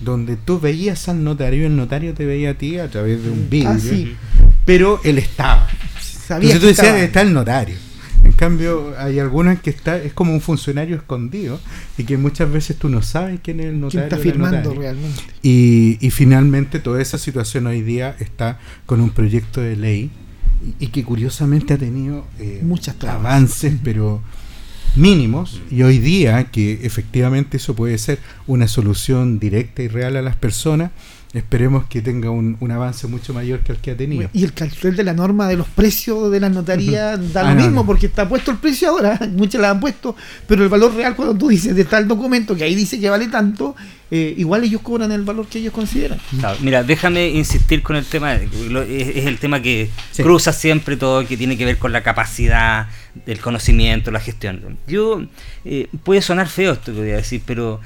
Speaker 1: donde tú veías al notario y el notario te veía a ti a través de un ah, vídeo. Pero él estaba. Entonces tú decías, está el notario. Cambio, hay algunas que está es como un funcionario escondido y que muchas veces tú no sabes quién es el notario.
Speaker 2: está firmando realmente?
Speaker 1: Y, y, finalmente toda esa situación hoy día está con un proyecto de ley y, que curiosamente ha tenido eh, avances, pero mínimos y hoy día que efectivamente eso puede ser una solución directa y real a las personas Esperemos que tenga un, un, avance mucho mayor que el que ha tenido.
Speaker 2: Y el cartel de la norma de los precios de las notarías da lo ah, mismo, porque está puesto el precio ahora, [LAUGHS] muchas la han puesto, pero el valor real cuando tú dices de tal documento que ahí dice que vale tanto, eh, igual ellos cobran el valor que ellos consideran.
Speaker 3: mira, déjame insistir con el tema, es, el tema que cruza siempre todo, que tiene que ver con la capacidad, del conocimiento, la gestión. Yo, eh, puede sonar feo esto que voy a decir, pero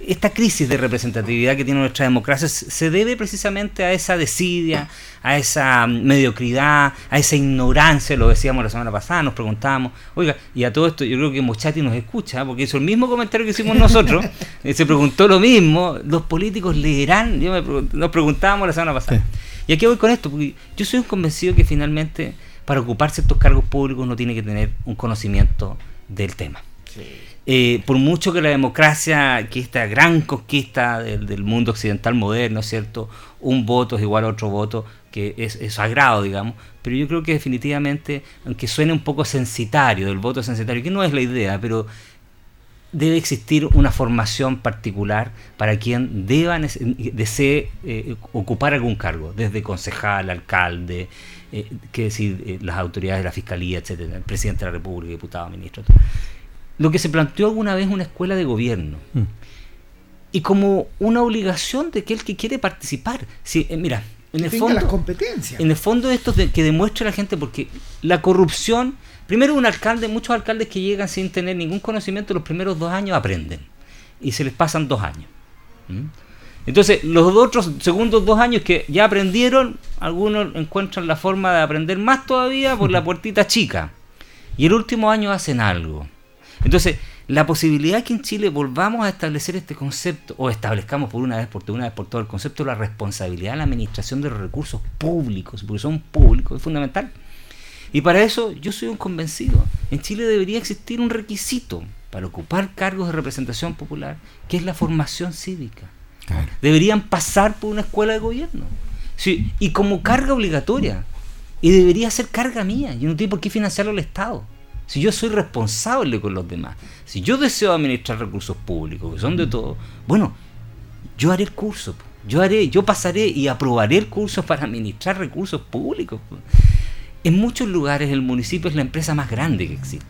Speaker 3: esta crisis de representatividad que tiene nuestra democracia se debe precisamente a esa desidia, a esa mediocridad, a esa ignorancia, lo decíamos la semana pasada, nos preguntábamos, oiga, y a todo esto yo creo que Mochati nos escucha, porque hizo el mismo comentario que hicimos nosotros, [LAUGHS] eh, se preguntó lo mismo, los políticos leerán, yo nos preguntábamos la semana pasada. Y aquí voy con esto, porque yo soy un convencido que finalmente para ocupar ciertos cargos públicos uno tiene que tener un conocimiento del tema. Sí. Eh, por mucho que la democracia, que esta gran conquista del, mundo occidental moderno, ¿cierto? Un voto es igual a otro voto, que es, sagrado, digamos, pero yo creo que definitivamente, aunque suene un poco censitario, del voto censitario, que no es la idea, pero debe existir una formación particular para quien deba desee eh, ocupar algún cargo, desde concejal, alcalde, eh, decir, las autoridades de la fiscalía, etcétera, el presidente de la República, diputado, ministro lo que se planteó alguna vez una escuela de gobierno. Mm. Y como una obligación de que el que quiere participar. Si, eh, mira, en el, fondo,
Speaker 2: las competencias.
Speaker 3: en el fondo esto de, que demuestre a la gente, porque la corrupción, primero un alcalde, muchos alcaldes que llegan sin tener ningún conocimiento, los primeros dos años aprenden. Y se les pasan dos años. Entonces, los otros segundos dos años que ya aprendieron, algunos encuentran la forma de aprender más todavía por la puertita chica. Y el último año hacen algo. Entonces, la posibilidad que en Chile volvamos a establecer este concepto, o establezcamos por una vez por una vez por todo el concepto de la responsabilidad de la administración de los recursos públicos, porque son públicos, es fundamental. Y para eso yo soy un convencido. En Chile debería existir un requisito para ocupar cargos de representación popular, que es la formación cívica. Deberían pasar por una escuela de gobierno. Sí, y como carga obligatoria. Y debería ser carga mía. Yo no tengo por qué financiarlo el Estado. Si yo soy responsable con los demás, si yo deseo administrar recursos públicos, que son de todo, bueno, yo haré el curso, yo haré, yo pasaré y aprobaré el curso para administrar recursos públicos. En muchos lugares el municipio es la empresa más grande que existe.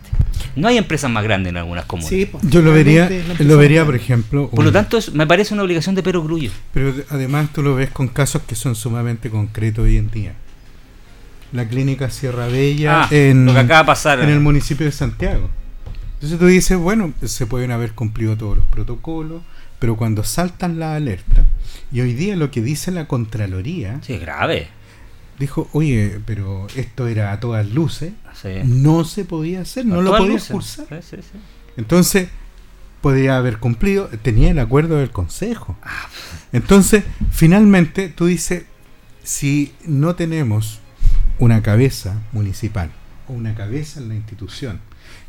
Speaker 3: No hay empresas más grandes en algunas comunidades.
Speaker 1: yo lo vería, lo vería, por ejemplo.
Speaker 3: Por lo tanto, me parece una obligación de Pero Grullo.
Speaker 1: Pero además tú lo ves con casos que son sumamente concretos hoy en día la clínica Sierra Bella
Speaker 3: ah, en, lo que acaba de pasar,
Speaker 1: en el municipio de Santiago. Entonces tú dices, bueno, se pueden haber cumplido todos los protocolos, pero cuando saltan la alerta, y hoy día lo que dice la Contraloría...
Speaker 3: Sí, grave.
Speaker 1: Dijo, oye, pero esto era a todas luces, no se podía hacer, no lo podía cursar. Entonces, podría haber cumplido, tenía el acuerdo del Consejo. Ah. Entonces, finalmente, tú dices, si no tenemos una cabeza municipal o una cabeza en la institución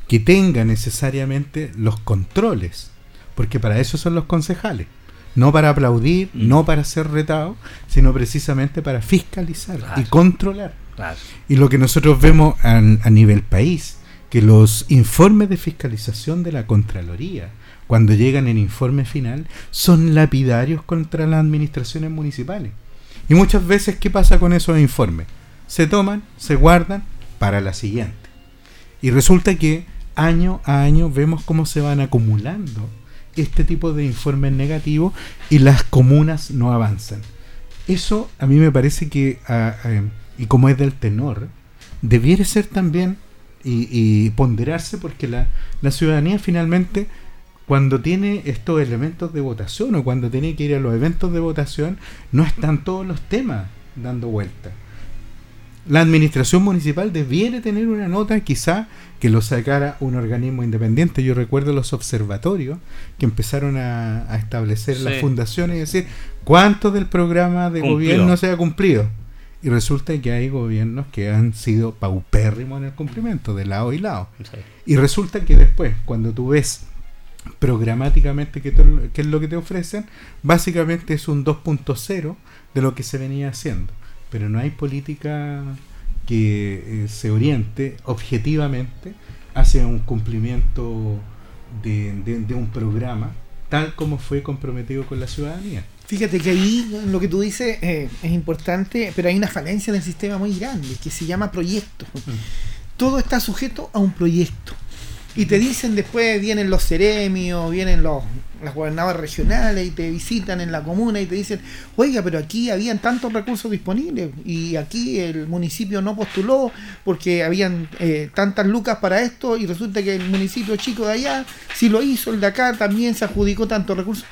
Speaker 1: que tenga necesariamente los controles, porque para eso son los concejales, no para aplaudir, mm. no para ser retados, sino precisamente para fiscalizar y controlar. Y lo que nosotros vemos a, a nivel país, que los informes de fiscalización de la Contraloría, cuando llegan en informe final, son lapidarios contra las administraciones municipales. Y muchas veces, ¿qué pasa con esos informes? Se toman, se guardan para la siguiente. Y resulta que año a año vemos cómo se van acumulando este tipo de informes negativos y las comunas no avanzan. Eso a mí me parece que, y como es del tenor, debiera ser también y, ponderarse porque la, la, ciudadanía finalmente cuando tiene estos elementos de votación o cuando tiene que ir a los eventos de votación, no están todos los temas dando vuelta la administración municipal debiera tener una nota quizá que lo sacara un organismo independiente. Yo recuerdo los observatorios que empezaron a, establecer las fundaciones y decir cuánto del programa de gobierno se ha cumplido. Y resulta que hay gobiernos que han sido paupérrimos en el cumplimiento, de lado y lado. Y resulta que después, cuando tú ves programáticamente qué, qué es lo que te ofrecen, básicamente es un 2.0 de lo que se venía haciendo pero no hay política que eh, se oriente objetivamente hacia un cumplimiento de, un programa tal como fue comprometido con la ciudadanía.
Speaker 2: Fíjate que ahí lo que tú dices eh, es importante, pero hay una falencia en el sistema muy grande que se llama proyecto. Mm. Todo está sujeto a un proyecto. Y te dicen después, vienen los seremios, vienen los, las gobernadores regionales y te visitan en la comuna y te dicen, oiga, pero aquí habían tantos recursos disponibles y aquí el municipio no postuló porque habían eh, tantas lucas para esto y resulta que el municipio chico de allá sí lo hizo, el de acá también se adjudicó tantos recursos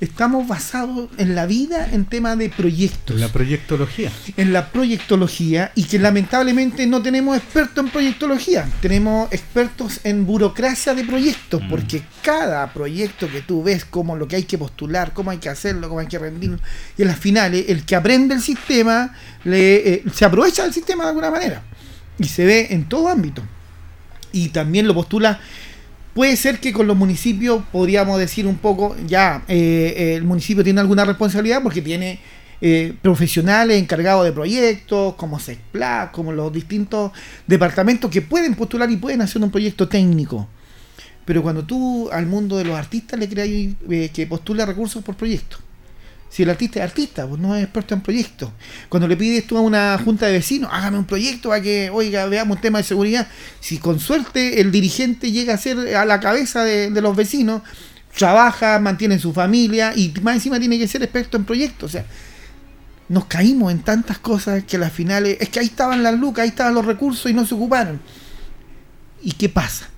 Speaker 2: estamos basados en la vida en tema de proyectos.
Speaker 1: En la proyectología.
Speaker 2: En la proyectología y que lamentablemente no tenemos expertos en proyectología, tenemos expertos en burocracia de proyectos, mm. porque cada proyecto que tú ves, como lo que hay que postular, cómo hay que hacerlo, cómo hay que rendirlo, y en las finales, el que aprende el sistema le, eh, se aprovecha del sistema de alguna manera y se ve en todo ámbito. Y también lo postula Puede ser que con los municipios podríamos decir un poco, ya, eh, el municipio tiene alguna responsabilidad porque tiene eh, profesionales encargados de proyectos, como SECPLA, como los distintos departamentos que pueden postular y pueden hacer un proyecto técnico. Pero cuando tú al mundo de los artistas le creas eh, que postula recursos por proyecto, si el artista es artista, pues no es experto en proyectos. Cuando le pides tú a una junta de vecinos, hágame un proyecto para que, oiga, veamos un tema de seguridad. Si con suerte el dirigente llega a ser a la cabeza de, los vecinos, trabaja, mantiene su familia y más encima tiene que ser experto en proyectos. O sea, nos caímos en tantas cosas que las finales, es que ahí estaban las lucas, ahí estaban los recursos y no se ocuparon. ¿Y qué pasa?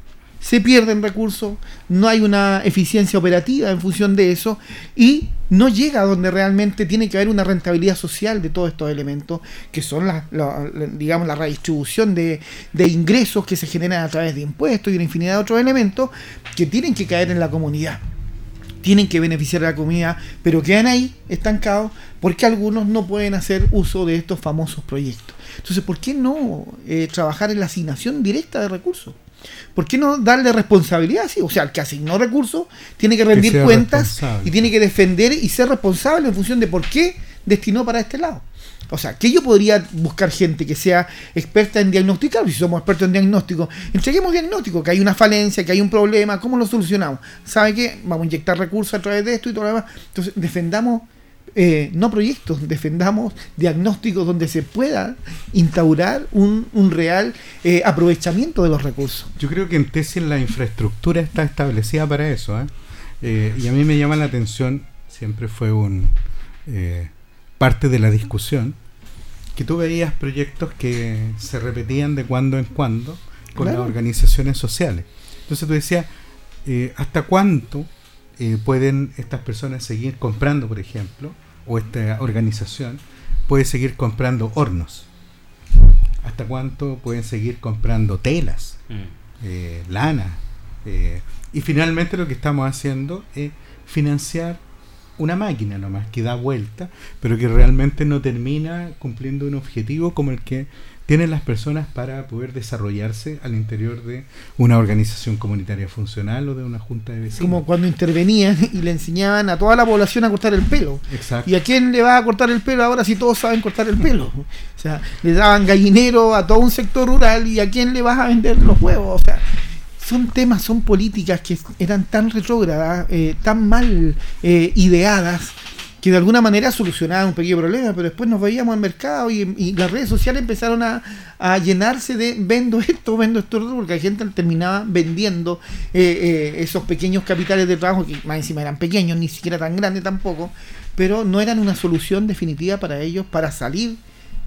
Speaker 2: Se pierden recursos, no hay una eficiencia operativa en función de eso y no llega a donde realmente tiene que haber una rentabilidad social de todos estos elementos, que son la, digamos la redistribución de, ingresos que se generan a través de impuestos y una infinidad de otros elementos que tienen que caer en la comunidad. Tienen que beneficiar a la comunidad, pero quedan ahí estancados porque algunos no pueden hacer uso de estos famosos proyectos. Entonces, ¿por qué no eh, trabajar en la asignación directa de recursos? ¿Por qué no darle responsabilidad? O sea, el que asignó recursos tiene que rendir cuentas y tiene que defender y ser responsable en función de por qué destinó para este lado. O sea, que yo podría buscar gente que sea experta en diagnosticar, si somos expertos en diagnóstico, entreguemos diagnóstico, que hay una falencia, que hay un problema, ¿cómo lo solucionamos? ¿Sabe qué? Vamos a inyectar recursos a través de esto y todo lo demás. Entonces, defendamos eh, no proyectos, defendamos diagnósticos donde se pueda instaurar un, real eh, aprovechamiento de los recursos.
Speaker 1: Yo creo que en tesis la infraestructura está establecida para eso. ¿eh? y a mí me llama la atención, siempre fue un parte de la discusión, que tú veías proyectos que se repetían de cuando en cuando con las organizaciones sociales. Entonces tú decías, ¿hasta cuánto pueden estas personas seguir comprando, por ejemplo, o esta organización puede seguir comprando hornos? ¿Hasta cuánto pueden seguir comprando telas, mm. eh, lana? Eh, y finalmente lo que estamos haciendo es financiar una máquina nomás que da vuelta, pero que realmente no termina cumpliendo un objetivo como el que tienen las personas para poder desarrollarse al interior de una organización comunitaria funcional o de una junta de vecinos.
Speaker 2: Como cuando intervenían [LAUGHS] y le enseñaban a toda la población a cortar el pelo. Exacto. ¿Y a quién le va a cortar el pelo ahora si todos saben cortar el pelo? [LAUGHS] O sea, le daban gallinero a todo un sector rural y a quién le vas a vender los huevos. O sea, son temas, son políticas que eran tan retrógradas, eh, tan mal eh, ideadas que de alguna manera solucionaban un pequeño problema, pero después nos veíamos al mercado y, las redes sociales empezaron a, llenarse de vendo esto, [LAUGHS] vendo esto, porque la gente terminaba vendiendo eh, eh, esos pequeños capitales de trabajo, que más encima eran pequeños, ni siquiera tan grandes tampoco, pero no eran una solución definitiva para ellos para salir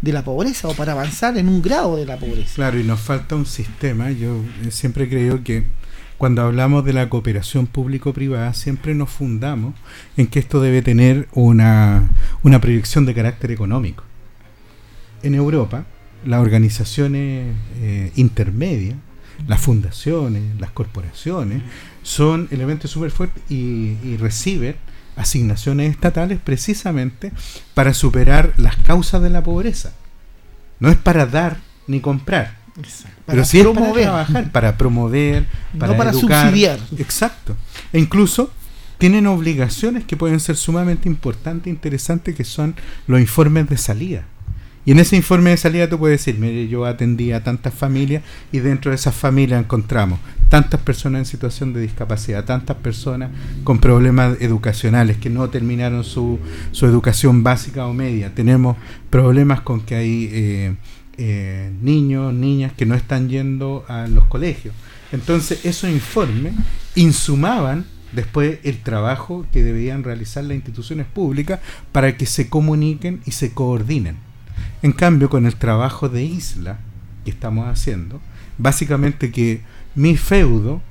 Speaker 2: de la pobreza o para avanzar en un grado de la pobreza.
Speaker 1: Claro, y nos falta un sistema, yo siempre creo que cuando hablamos de la cooperación público-privada, siempre nos fundamos en que esto debe tener una, una proyección de carácter económico. En Europa, las organizaciones eh, intermedias, las fundaciones, las corporaciones, son elementos súper fuertes y, y reciben asignaciones estatales precisamente para superar las causas de la pobreza. No es para dar ni comprar, pero sí promover. para trabajar, para promover, para,
Speaker 2: no para subsidiar.
Speaker 1: Exacto. E incluso tienen obligaciones que pueden ser sumamente importantes e interesantes, que son los informes de salida. Y en ese informe de salida tú puedes decir, mire, yo atendí a tantas familias y dentro de esas familias encontramos tantas personas en situación de discapacidad, tantas personas con problemas educacionales que no terminaron su, su educación básica o media. Tenemos problemas con que hay eh, eh, niños, niñas que no están yendo a los colegios. Entonces esos informes insumaban después el trabajo que debían realizar las instituciones públicas para que se comuniquen y se coordinen. En cambio, con el trabajo de isla que estamos haciendo, básicamente que mi feudo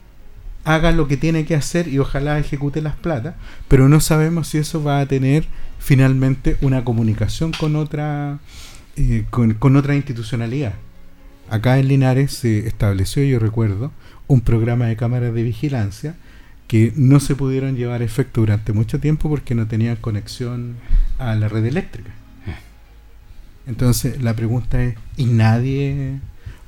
Speaker 1: haga lo que tiene que hacer y ojalá ejecute las platas, pero no sabemos si eso va a tener finalmente una comunicación con otra, eh, con, con otra institucionalidad. Acá en Linares se estableció, yo recuerdo, un programa de cámaras de vigilancia que no se pudieron llevar a efecto durante mucho tiempo porque no tenían conexión a la red eléctrica. Entonces la pregunta es, ¿y nadie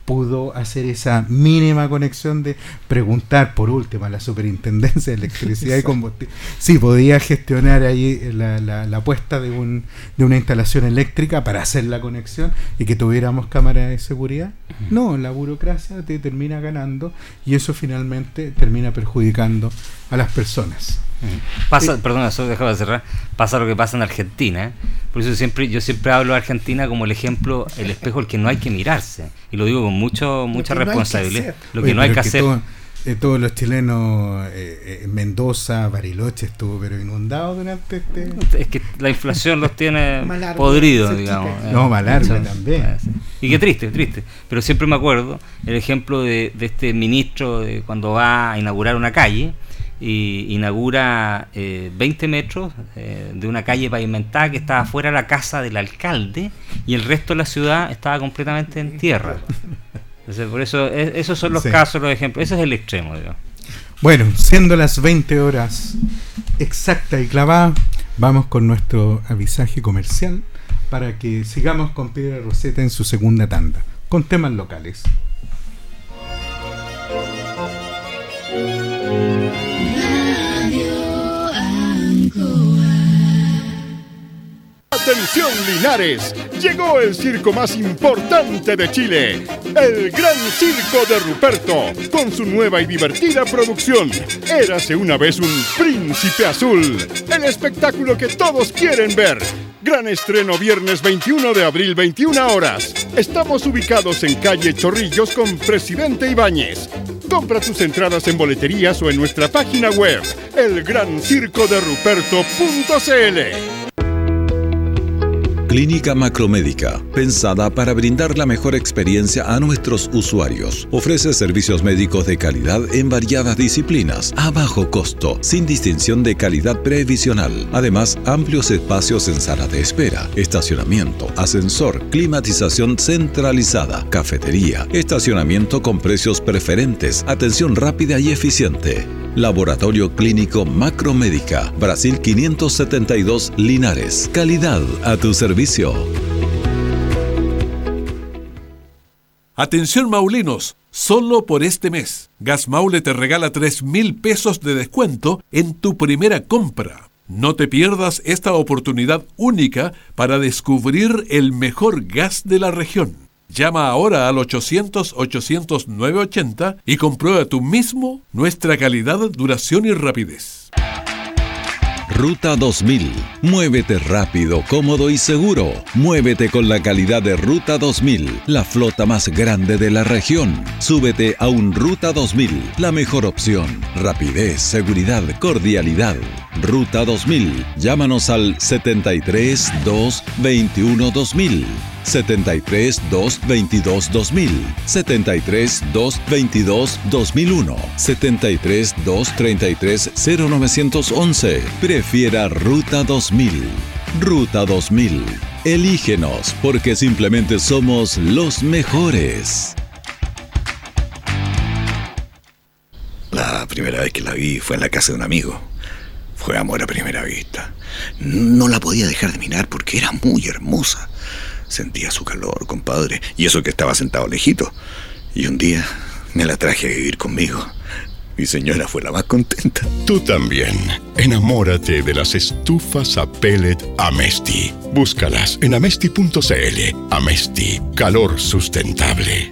Speaker 1: pudo hacer esa mínima conexión de preguntar por último a la superintendencia de electricidad y combustible. Si podía gestionar ahí la, la, puesta de, un, de una instalación eléctrica para hacer la conexión y que tuviéramos cámara de seguridad. No, la burocracia te termina ganando y eso finalmente termina perjudicando a las personas.
Speaker 3: Pasa, perdona, solo dejaba de cerrar. Pasa lo que pasa en Argentina. ¿eh? Por eso siempre, yo siempre hablo de Argentina como el ejemplo, el espejo el que no hay que mirarse. Y lo digo con mucho, mucha responsabilidad. lo que no hay que hacer.
Speaker 1: Eh, todos los chilenos, eh, eh, Mendoza, Bariloche estuvo pero inundado durante este...
Speaker 3: Es que la inflación los tiene [LAUGHS] podridos, digamos.
Speaker 1: No, Malargo también. Ah,
Speaker 3: y qué triste, triste. Pero siempre me acuerdo el ejemplo de, de este ministro de cuando va a inaugurar una calle y inaugura 20 metros de una calle pavimentada que estaba fuera de la casa del alcalde y el resto de la ciudad estaba completamente en tierra por eso, esos son los casos, los ejemplos. Ese es el extremo,
Speaker 1: Bueno, siendo las 20 horas exacta y clavada, vamos con nuestro avisaje comercial para que sigamos con Piedra Roseta en su segunda tanda, con temas locales.
Speaker 4: Atención Linares, llegó el circo más importante de Chile, el Gran Circo de Ruperto, con su nueva y divertida producción. Érase una vez un príncipe azul, el espectáculo que todos quieren ver. Gran estreno viernes 21 de abril 21 horas. Estamos ubicados en calle Chorrillos con Presidente Ibáñez. Compra tus entradas en boleterías o en nuestra página web, elgrancircoderuperto.cl.
Speaker 5: Clínica Macromédica, pensada para brindar la mejor experiencia a nuestros usuarios. Ofrece servicios médicos de calidad en variadas disciplinas, a bajo costo, sin distinción de calidad previsional. Además, amplios espacios en sala de espera, estacionamiento, ascensor, climatización centralizada, cafetería, estacionamiento con precios preferentes, atención rápida y eficiente. Laboratorio Clínico Macromédica, Brasil 572 Linares. Calidad a tu servicio.
Speaker 6: Atención Maulinos, solo por este mes. Gas Maule te regala 3 mil pesos de descuento en tu primera compra. No te pierdas esta oportunidad única para descubrir el mejor gas de la región. Llama ahora al 800-800-980 y comprueba tú mismo nuestra calidad, duración y rapidez.
Speaker 5: Ruta 2000. Muévete rápido, cómodo y seguro. Muévete con la calidad de Ruta 2000, la flota más grande de la región. Súbete a un Ruta 2000, la mejor opción. Rapidez, seguridad, cordialidad. Ruta 2000. Llámanos al 73 2 21 2000. 73 222 2000, 73 222 2001, 73 233 0911. Prefiera Ruta 2000. Ruta 2000. Elígenos porque simplemente somos los mejores.
Speaker 7: La primera vez que la vi fue en la casa de un amigo. Fue amor a primera vista. No la podía dejar de mirar porque era muy hermosa. Sentía su calor, compadre, y eso que estaba sentado lejito. Y un día me la traje a vivir conmigo. Mi señora fue la más contenta.
Speaker 4: Tú también. Enamórate de las estufas a pellet Amesti. Búscalas en amesti.cl. Amesti, calor sustentable.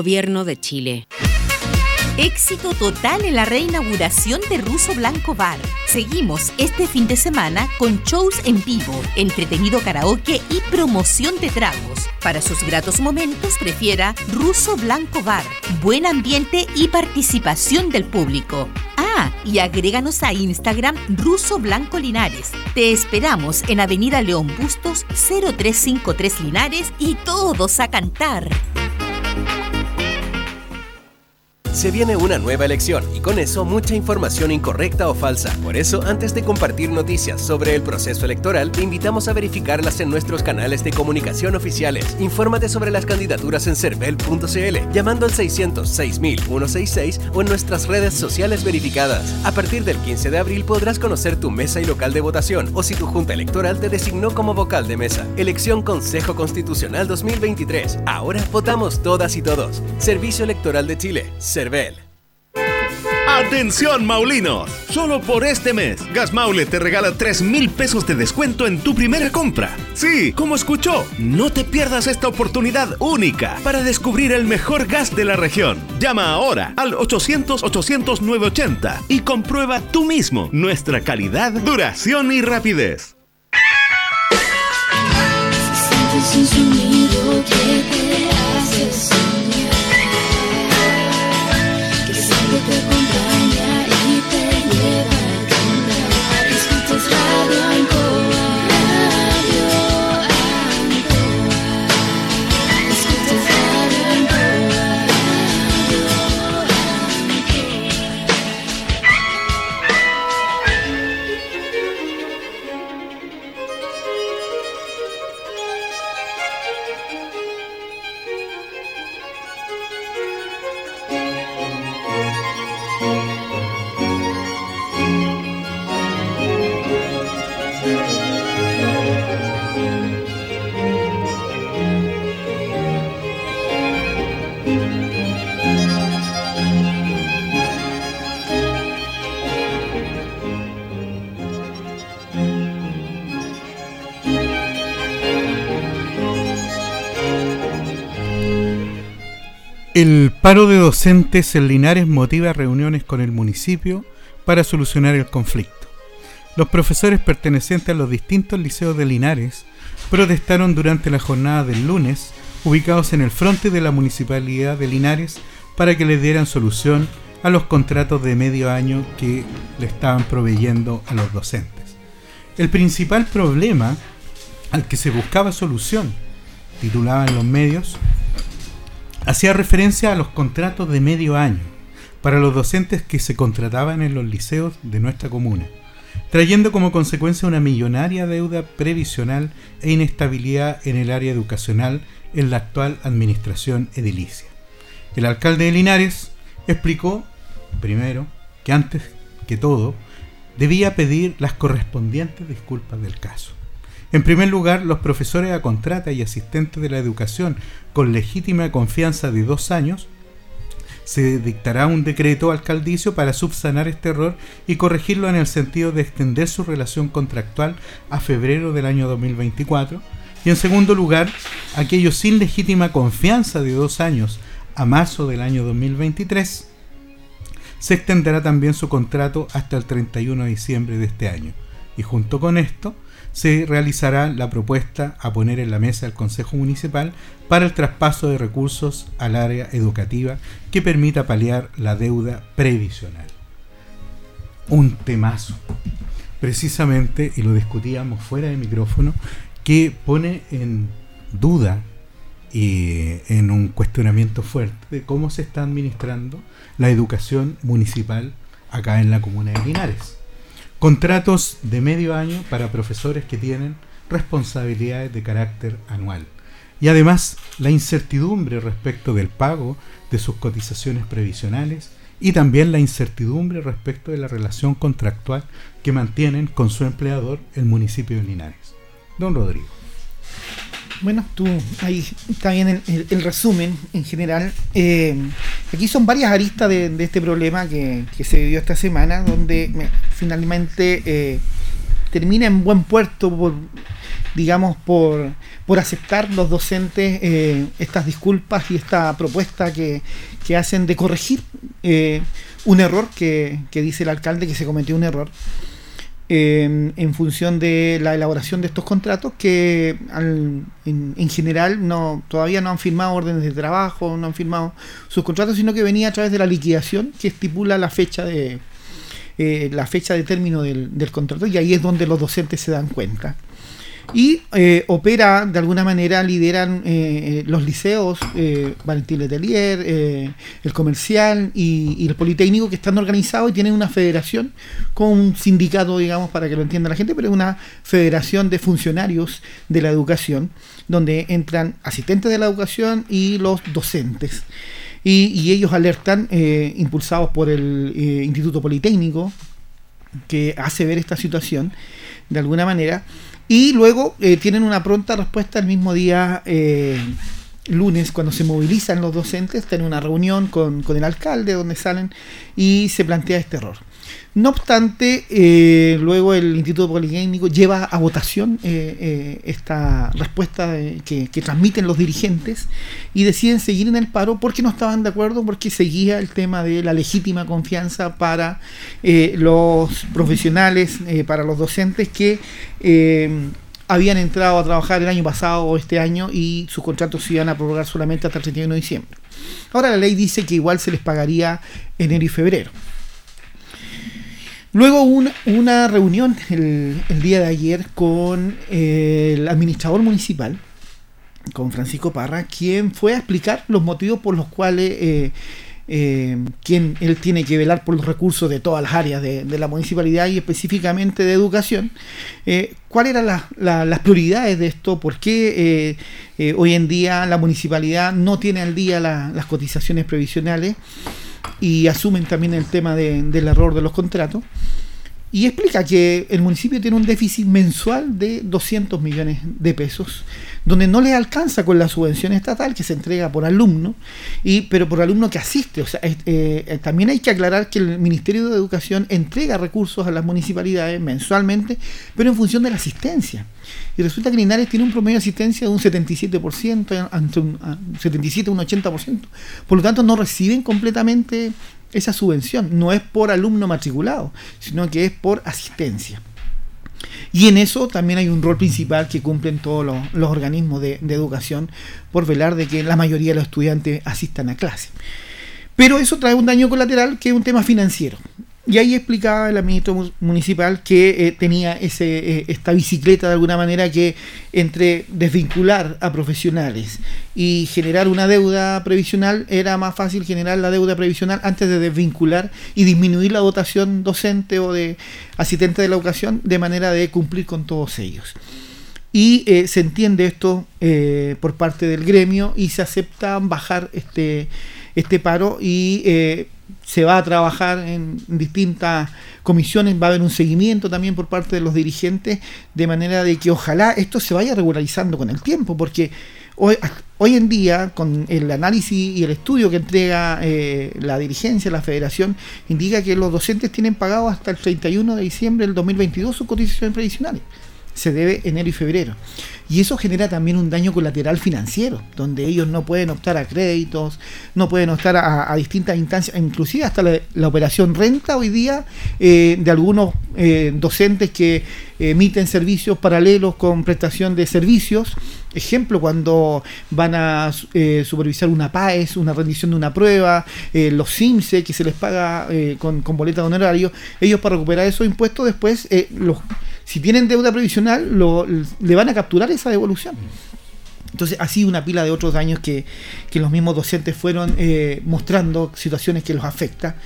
Speaker 8: Gobierno de Chile.
Speaker 9: Éxito total en la reinauguración de Ruso Blanco Bar. Seguimos este fin de semana con shows en vivo, entretenido karaoke y promoción de tragos. Para sus gratos momentos prefiera Ruso Blanco Bar. Buen ambiente y participación del público. Ah, y agréganos a Instagram Ruso Blanco Linares. Te esperamos en Avenida León Bustos 0353 Linares y todos a cantar.
Speaker 10: Se viene una nueva elección y con eso mucha información incorrecta o falsa. Por eso, antes de compartir noticias sobre el proceso electoral, te invitamos a verificarlas en nuestros canales de comunicación oficiales. Infórmate sobre las candidaturas en cervel.cl, llamando al 600 166 o en nuestras redes sociales verificadas. A partir del 15 de abril podrás conocer tu mesa y local de votación o si tu junta electoral te designó como vocal de mesa. Elección Consejo Constitucional 2023. Ahora votamos todas y todos. Servicio Electoral de Chile.
Speaker 11: Atención Maulinos, solo por este mes, Gas Maule te regala 3 mil pesos de descuento en tu primera compra. Sí, como escuchó, no te pierdas esta oportunidad única para descubrir el mejor gas de la región. Llama ahora al 800-800-980 y comprueba tú mismo nuestra calidad, duración y rapidez.
Speaker 1: El paro de docentes en Linares motiva reuniones con el municipio para solucionar el conflicto. Los profesores pertenecientes a los distintos liceos de Linares protestaron durante la jornada del lunes, ubicados en el frente de la municipalidad de Linares, para que les dieran solución a los contratos de medio año que le estaban proveyendo a los docentes. El principal problema al que se buscaba solución, titulaban los medios, hacía referencia a los contratos de medio año para los docentes que se contrataban en los liceos de nuestra comuna, trayendo como consecuencia una millonaria deuda previsional e inestabilidad en el área educacional en la actual administración edilicia. El alcalde de Linares explicó, primero, que antes que todo, debía pedir las correspondientes disculpas del caso. En primer lugar, los profesores a contrata y asistentes de la educación con legítima confianza de dos años, se dictará un decreto alcaldicio para subsanar este error y corregirlo en el sentido de extender su relación contractual a febrero del año 2024. Y en segundo lugar, aquellos sin legítima confianza de dos años a marzo del año 2023, se extenderá también su contrato hasta el 31 de diciembre de este año. Y junto con esto, se realizará la propuesta a poner en la mesa del Consejo Municipal para el traspaso de recursos al área educativa que permita paliar la deuda previsional. Un temazo, precisamente, y lo discutíamos fuera de micrófono, que pone en duda y en un cuestionamiento fuerte de cómo se está administrando la educación municipal acá en la comuna de Linares. Contratos de medio año para profesores que tienen responsabilidades de carácter anual. Y además la incertidumbre respecto del pago de sus cotizaciones previsionales y también la incertidumbre respecto de la relación contractual que mantienen con su empleador el municipio de Linares. Don Rodrigo.
Speaker 2: Bueno, tú ahí está bien el, el- resumen en general. Eh, aquí son varias aristas de, de este problema que, se vivió esta semana, donde me- finalmente eh, termina en buen puerto por, digamos, por, por aceptar los docentes eh, estas disculpas y esta propuesta que, que hacen de corregir un error que, que dice el alcalde que se cometió un error eh, en función de la elaboración de estos contratos que al- en, en general no todavía no han firmado órdenes de trabajo, no han firmado sus contratos, sino que venía a través de la liquidación que estipula la fecha de eh, la fecha de término del contrato y ahí es donde los docentes se dan cuenta. Y eh, opera, de alguna manera, lideran eh, los liceos, eh, Valentín Letelier, eh, el comercial y, el politécnico que están organizados y tienen una federación con un sindicato, digamos, para que lo entienda la gente, pero es una federación de funcionarios de la educación, donde entran asistentes de la educación y los docentes. Y, ellos alertan, eh, impulsados por el eh, Instituto Politécnico, que hace ver esta situación de alguna manera. Y luego eh, tienen una pronta respuesta el mismo día eh, lunes cuando se movilizan los docentes tienen una reunión con, con el alcalde donde salen y se plantea este error no obstante, eh, luego el Instituto Politécnico lleva a votación eh, eh, esta respuesta que, que transmiten los dirigentes y deciden seguir en el paro porque no estaban de acuerdo, porque seguía el tema de la legítima confianza para los profesionales, para los docentes que habían entrado a trabajar el año pasado o este año y sus contratos se iban a prorrogar solamente hasta el 31 de diciembre. Ahora la ley dice que igual se les pagaría enero y febrero. Luego hubo una, reunión el, día de ayer con el administrador municipal, con Francisco Parra, quien fue a explicar los motivos por los cuales eh, eh, quien él tiene que velar por los recursos de todas las áreas de, la municipalidad y específicamente de educación. Eh, ¿Cuáles eran las- la- las prioridades de esto? ¿Por qué eh, hoy en día la municipalidad no tiene al día la- las cotizaciones previsionales? Y asumen también el tema de- del error de los contratos. Y explica que el municipio tiene un déficit mensual de 200 millones de pesos, donde no le alcanza con la subvención estatal que se entrega por alumno, y, pero por alumno que asiste. O sea, eh, también hay que aclarar que el Ministerio de Educación entrega recursos a las municipalidades mensualmente, pero en función de la asistencia. Y resulta que Linares tiene un promedio de asistencia de un 77%, entre un a un 77 y un 80%. Por lo tanto, no reciben completamente esa subvención. No es por alumno matriculado, sino que es por asistencia. Y en eso también hay un rol principal que cumplen todos los, organismos de educación por velar de que la mayoría de los estudiantes asistan a clase. Pero eso trae un daño colateral que es un tema financiero. Y ahí explicaba el ministro mu- municipal que eh, tenía ese, eh, esta bicicleta de alguna manera que entre desvincular a profesionales y generar una deuda previsional era más fácil generar la deuda previsional antes de desvincular y disminuir la dotación docente o de asistente de la educación de manera de cumplir con todos ellos. Y eh, se entiende esto por parte del gremio y se acepta bajar este, este paro y se va a trabajar en distintas comisiones, va a haber un seguimiento también por parte de los dirigentes, de manera de que ojalá esto se vaya regularizando con el tiempo, porque hoy, hoy en día, con el análisis y el estudio que entrega eh, la dirigencia, la federación, indica que los docentes tienen pagado hasta el 31 de diciembre del 2022 sus cotizaciones previsionales se debe enero y febrero. Y eso genera también un daño colateral financiero, donde ellos no pueden optar a créditos, no pueden optar a, distintas instancias, inclusive hasta la, la operación renta hoy día eh, de algunos eh, docentes que emiten servicios paralelos con prestación de servicios. Ejemplo, cuando van a eh, supervisar una PAES, una rendición de una prueba, eh, los CIMSE que se les paga eh, con, con boleta de honorario, ellos para recuperar esos impuestos después los si tienen deuda previsional, lo, le van a capturar esa devolución. Entonces, así una pila de otros daños que, los mismos docentes fueron eh, mostrando situaciones que los afecta,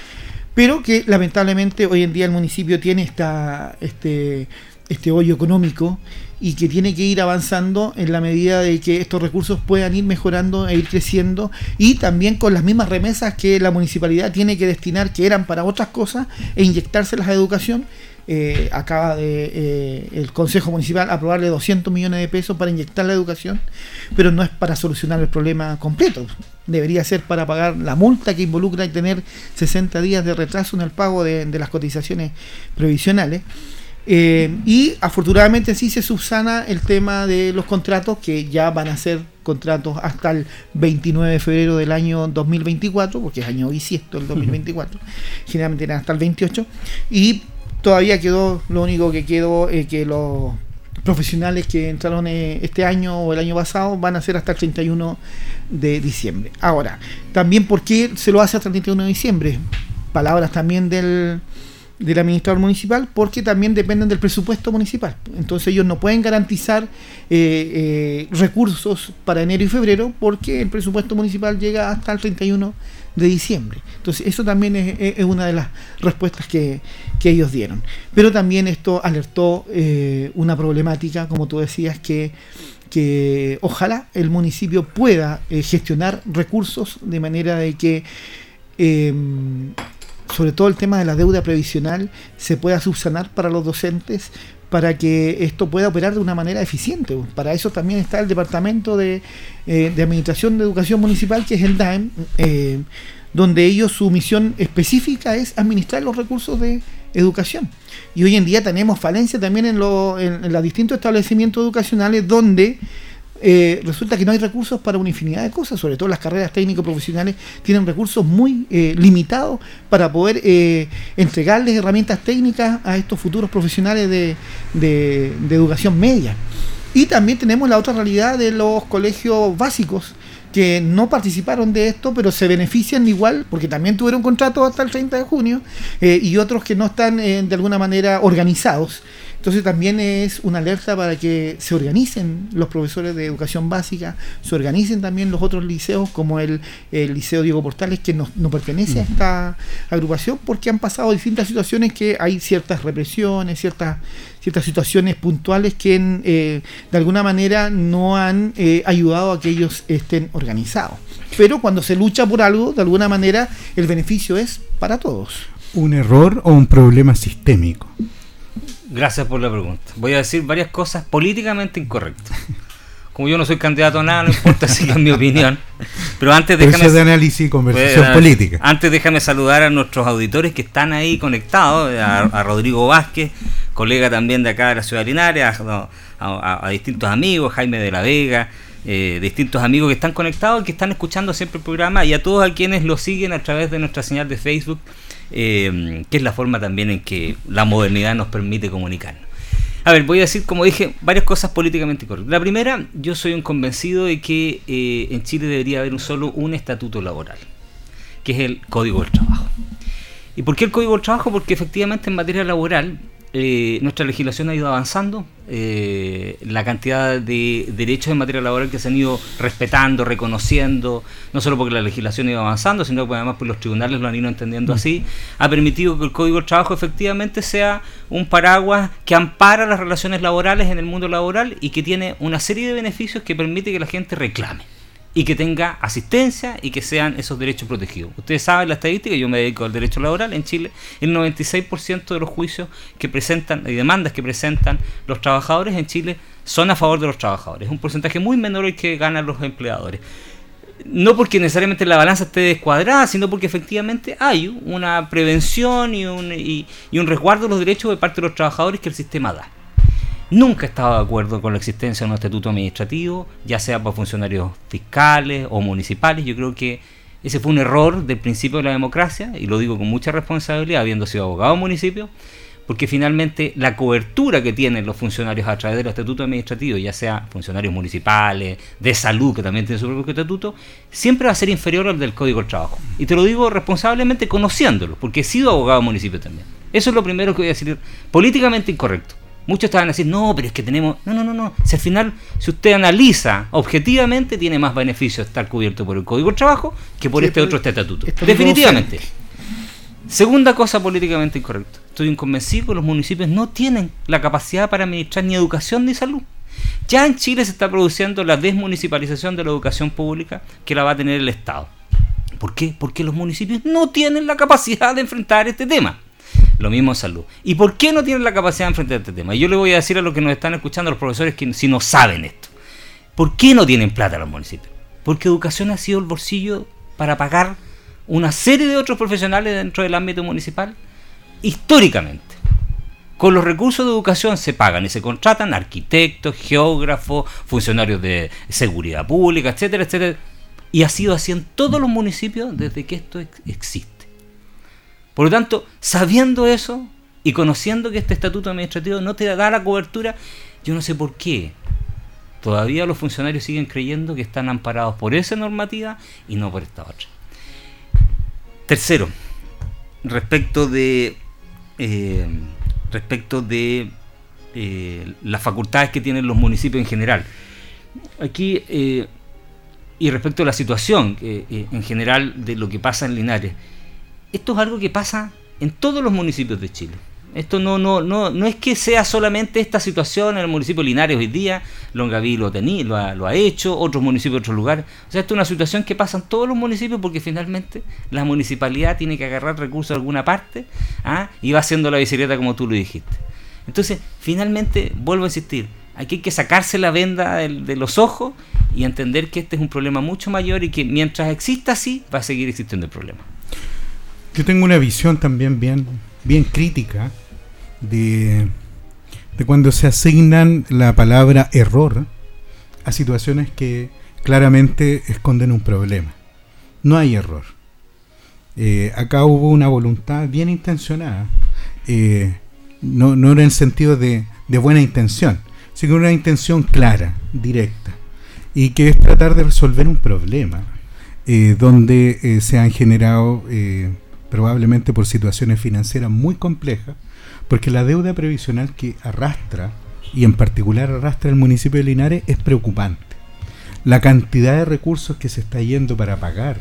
Speaker 2: pero que lamentablemente hoy en día el municipio tiene esta, este, este hoyo económico y que tiene que ir avanzando en la medida de que estos recursos puedan ir mejorando e ir creciendo y también con las mismas remesas que la municipalidad tiene que destinar, que eran para otras cosas, e inyectárselas a educación. Eh, acaba de eh, el Consejo Municipal aprobarle 200 millones de pesos para inyectar la educación, pero no es para solucionar el problema completo. Debería ser para pagar la multa que involucra tener 60 días de retraso en el pago de, de las cotizaciones previsionales. Eh, y afortunadamente sí se subsana el tema de los contratos que ya van a ser contratos hasta el 29 de febrero del año 2024, porque es año bisiesto el 2024, [LAUGHS] generalmente eran hasta el 28, y todavía quedó, lo único que quedó, eh, que los profesionales que entraron eh, este año o el año pasado van a ser hasta el 31 de diciembre. Ahora, también por qué se lo hace hasta el 31 de diciembre, palabras también del del administrador municipal porque también dependen del presupuesto municipal. Entonces ellos no pueden garantizar eh, eh, recursos para enero y febrero porque el presupuesto municipal llega hasta el 31 de diciembre. Entonces eso también es, una de las respuestas que, que, ellos dieron. Pero también esto alertó eh, una problemática, como tú decías, que que ojalá el municipio pueda eh, gestionar recursos de manera de que eh, sobre todo el tema de la deuda previsional se pueda subsanar para los docentes para que esto pueda operar de una manera eficiente. Para eso también está el Departamento de, eh, de Administración de Educación Municipal, que es el DAEM, eh, donde ellos su misión específica es administrar los recursos de educación. Y hoy en día tenemos falencia también en, en los distintos establecimientos educacionales donde eh, resulta que no hay recursos para una infinidad de cosas, sobre todo las carreras técnico-profesionales tienen recursos muy eh, limitados para poder eh, entregarles herramientas técnicas a estos futuros profesionales de, de, educación media. Y también tenemos la otra realidad de los colegios básicos que no participaron de esto, pero se benefician igual, porque también tuvieron contrato hasta el 30 de junio, y otros que no están de alguna manera organizados. Entonces también es una alerta para que se organicen los profesores de educación básica, se organicen también los otros liceos como el, el Liceo Diego Portales, que no, no pertenece a esta agrupación, porque han pasado distintas situaciones que hay ciertas represiones, ciertas ciertas situaciones puntuales que eh, de alguna manera no han eh, ayudado a que ellos estén organizados. Pero cuando se lucha por algo, de alguna manera el beneficio es para todos.
Speaker 1: ¿Un error o un problema sistémico?
Speaker 3: Gracias por la pregunta. Voy a decir varias cosas políticamente incorrectas. Como yo no soy candidato a nada, no importa si es mi opinión. Pero antes
Speaker 1: Pero
Speaker 3: déjame.
Speaker 1: eso es de análisis y conversación
Speaker 3: Pues,
Speaker 1: política.
Speaker 3: Antes déjame saludar a nuestros auditores que están ahí conectados, a, a Rodrigo Vázquez, colega también de acá de la ciudad de Linares, a, a- a distintos amigos, Jaime de la Vega, eh, distintos amigos que están conectados y que están escuchando siempre el programa y a todos a quienes lo siguen a través de nuestra señal de Facebook, eh, que es la forma también en que la modernidad nos permite comunicarnos. A ver, voy a decir, como dije, varias cosas políticamente correctas. La primera, yo soy un convencido de que eh, en Chile debería haber un solo un estatuto laboral, que es el Código del Trabajo. ¿Y por qué el Código del Trabajo? Porque efectivamente en materia laboral eh, nuestra legislación ha ido avanzando, eh, la cantidad de derechos en materia laboral que se han ido respetando, reconociendo, no solo porque la legislación ha ido avanzando, sino porque además pues, los tribunales lo han ido entendiendo así, ha permitido que el Código del Trabajo efectivamente sea un paraguas que ampara las relaciones laborales en el mundo laboral y que tiene una serie de beneficios que permite que la gente reclame y que tenga asistencia y que sean esos derechos protegidos. Ustedes saben la estadística, yo me dedico al derecho laboral en Chile, el 96% de los juicios que presentan y demandas que presentan los trabajadores en Chile son a favor de los trabajadores. Es un porcentaje muy menor el que ganan los empleadores. No porque necesariamente la balanza esté descuadrada, sino porque efectivamente hay una prevención y un, y, y un resguardo de los derechos de parte de los trabajadores que el sistema da. Nunca he estado de acuerdo con la existencia de un estatuto administrativo, ya sea para funcionarios fiscales o municipales. Yo creo que ese fue un error del principio de la democracia, y lo digo con mucha responsabilidad, habiendo sido abogado de municipio, porque finalmente la cobertura que tienen los funcionarios a través del estatuto administrativo, ya sea funcionarios municipales, de salud, que también tienen su propio estatuto, siempre va a ser inferior al del Código del Trabajo. Y te lo digo responsablemente conociéndolo, porque he sido abogado de municipio también. Eso es lo primero que voy a decir, políticamente incorrecto. Muchos estaban a decir, no, pero es que tenemos. No, no, no, no. Si al final, si usted analiza objetivamente, tiene más beneficio estar cubierto por el Código del Trabajo que por
Speaker 2: Sí,
Speaker 3: este otro estatuto.
Speaker 2: estatuto
Speaker 3: Definitivamente. Segunda cosa políticamente incorrecta. Estoy inconvencido que los municipios no tienen la capacidad para administrar ni educación ni salud. Ya en Chile se está produciendo la desmunicipalización de la educación pública que la va a tener el Estado. ¿Por qué? Porque los municipios no tienen la capacidad de enfrentar este tema. Lo mismo en salud. ¿Y por qué no tienen la capacidad de enfrentar este tema? Yo le voy a decir a los que nos están escuchando, a los profesores, que si no saben esto. ¿Por qué no tienen plata los municipios? Porque educación ha sido el bolsillo para pagar una serie de otros profesionales dentro del ámbito municipal históricamente. Con los recursos de educación se pagan y se contratan arquitectos, geógrafos, funcionarios de seguridad pública, etcétera, etcétera. Y ha sido así en todos los municipios desde que esto ex- existe. Por lo tanto, sabiendo eso y conociendo que este estatuto administrativo no te da la cobertura, yo no sé por qué. Todavía los funcionarios siguen creyendo que están amparados por esa normativa y no por esta otra. Tercero, respecto de eh, respecto de eh, las facultades que tienen los municipios en general. Aquí eh, y respecto a la situación en general de lo que pasa en Linares, esto es algo que pasa en todos los municipios de Chile. Esto no, no, no, no es que sea solamente esta situación en el municipio de Linares hoy día, Longaví lo, lo, ha, lo ha hecho, otros municipios otros lugares. O sea, esto es una situación que pasa en todos los municipios porque finalmente la municipalidad tiene que agarrar recursos de alguna parte ¿ah? y va haciendo la bicicleta como tú lo dijiste. Entonces, finalmente, vuelvo a insistir, aquí hay que sacarse la venda de, de los ojos y entender que este es un problema mucho mayor y que mientras exista así, va a seguir existiendo el problema.
Speaker 1: Yo tengo una visión también bien, bien crítica de, de cuando se asignan la palabra error a situaciones que claramente esconden un problema. No hay error. Eh, acá hubo una voluntad bien intencionada. Eh, no, no en el sentido de, de buena intención, sino una intención clara, directa. Y que es tratar de resolver un problema eh, donde se han generado probablemente por situaciones financieras muy complejas, porque la deuda previsional que arrastra, y en particular arrastra el municipio de Linares, es preocupante. La cantidad de recursos que se está yendo para pagar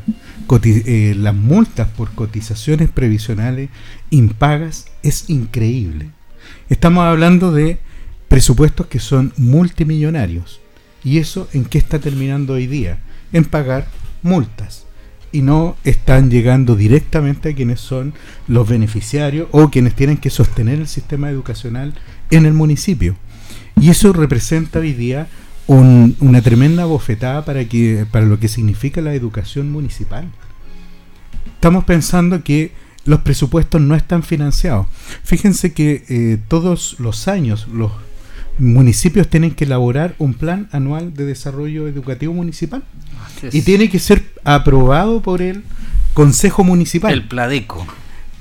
Speaker 1: eh, las multas por cotizaciones previsionales impagas es increíble. Estamos hablando de presupuestos que son multimillonarios. ¿Y eso en qué está terminando hoy día? En pagar multas y no están llegando directamente a quienes son los beneficiarios o quienes tienen que sostener el sistema educacional en el municipio. Y eso representa hoy día un- una tremenda bofetada para, que, para lo que significa la educación municipal. Estamos pensando que los presupuestos no están financiados. Fíjense que eh, todos los años los municipios tienen que elaborar un plan anual de desarrollo educativo municipal y tiene que ser aprobado por el Consejo Municipal.
Speaker 3: El Pladeco.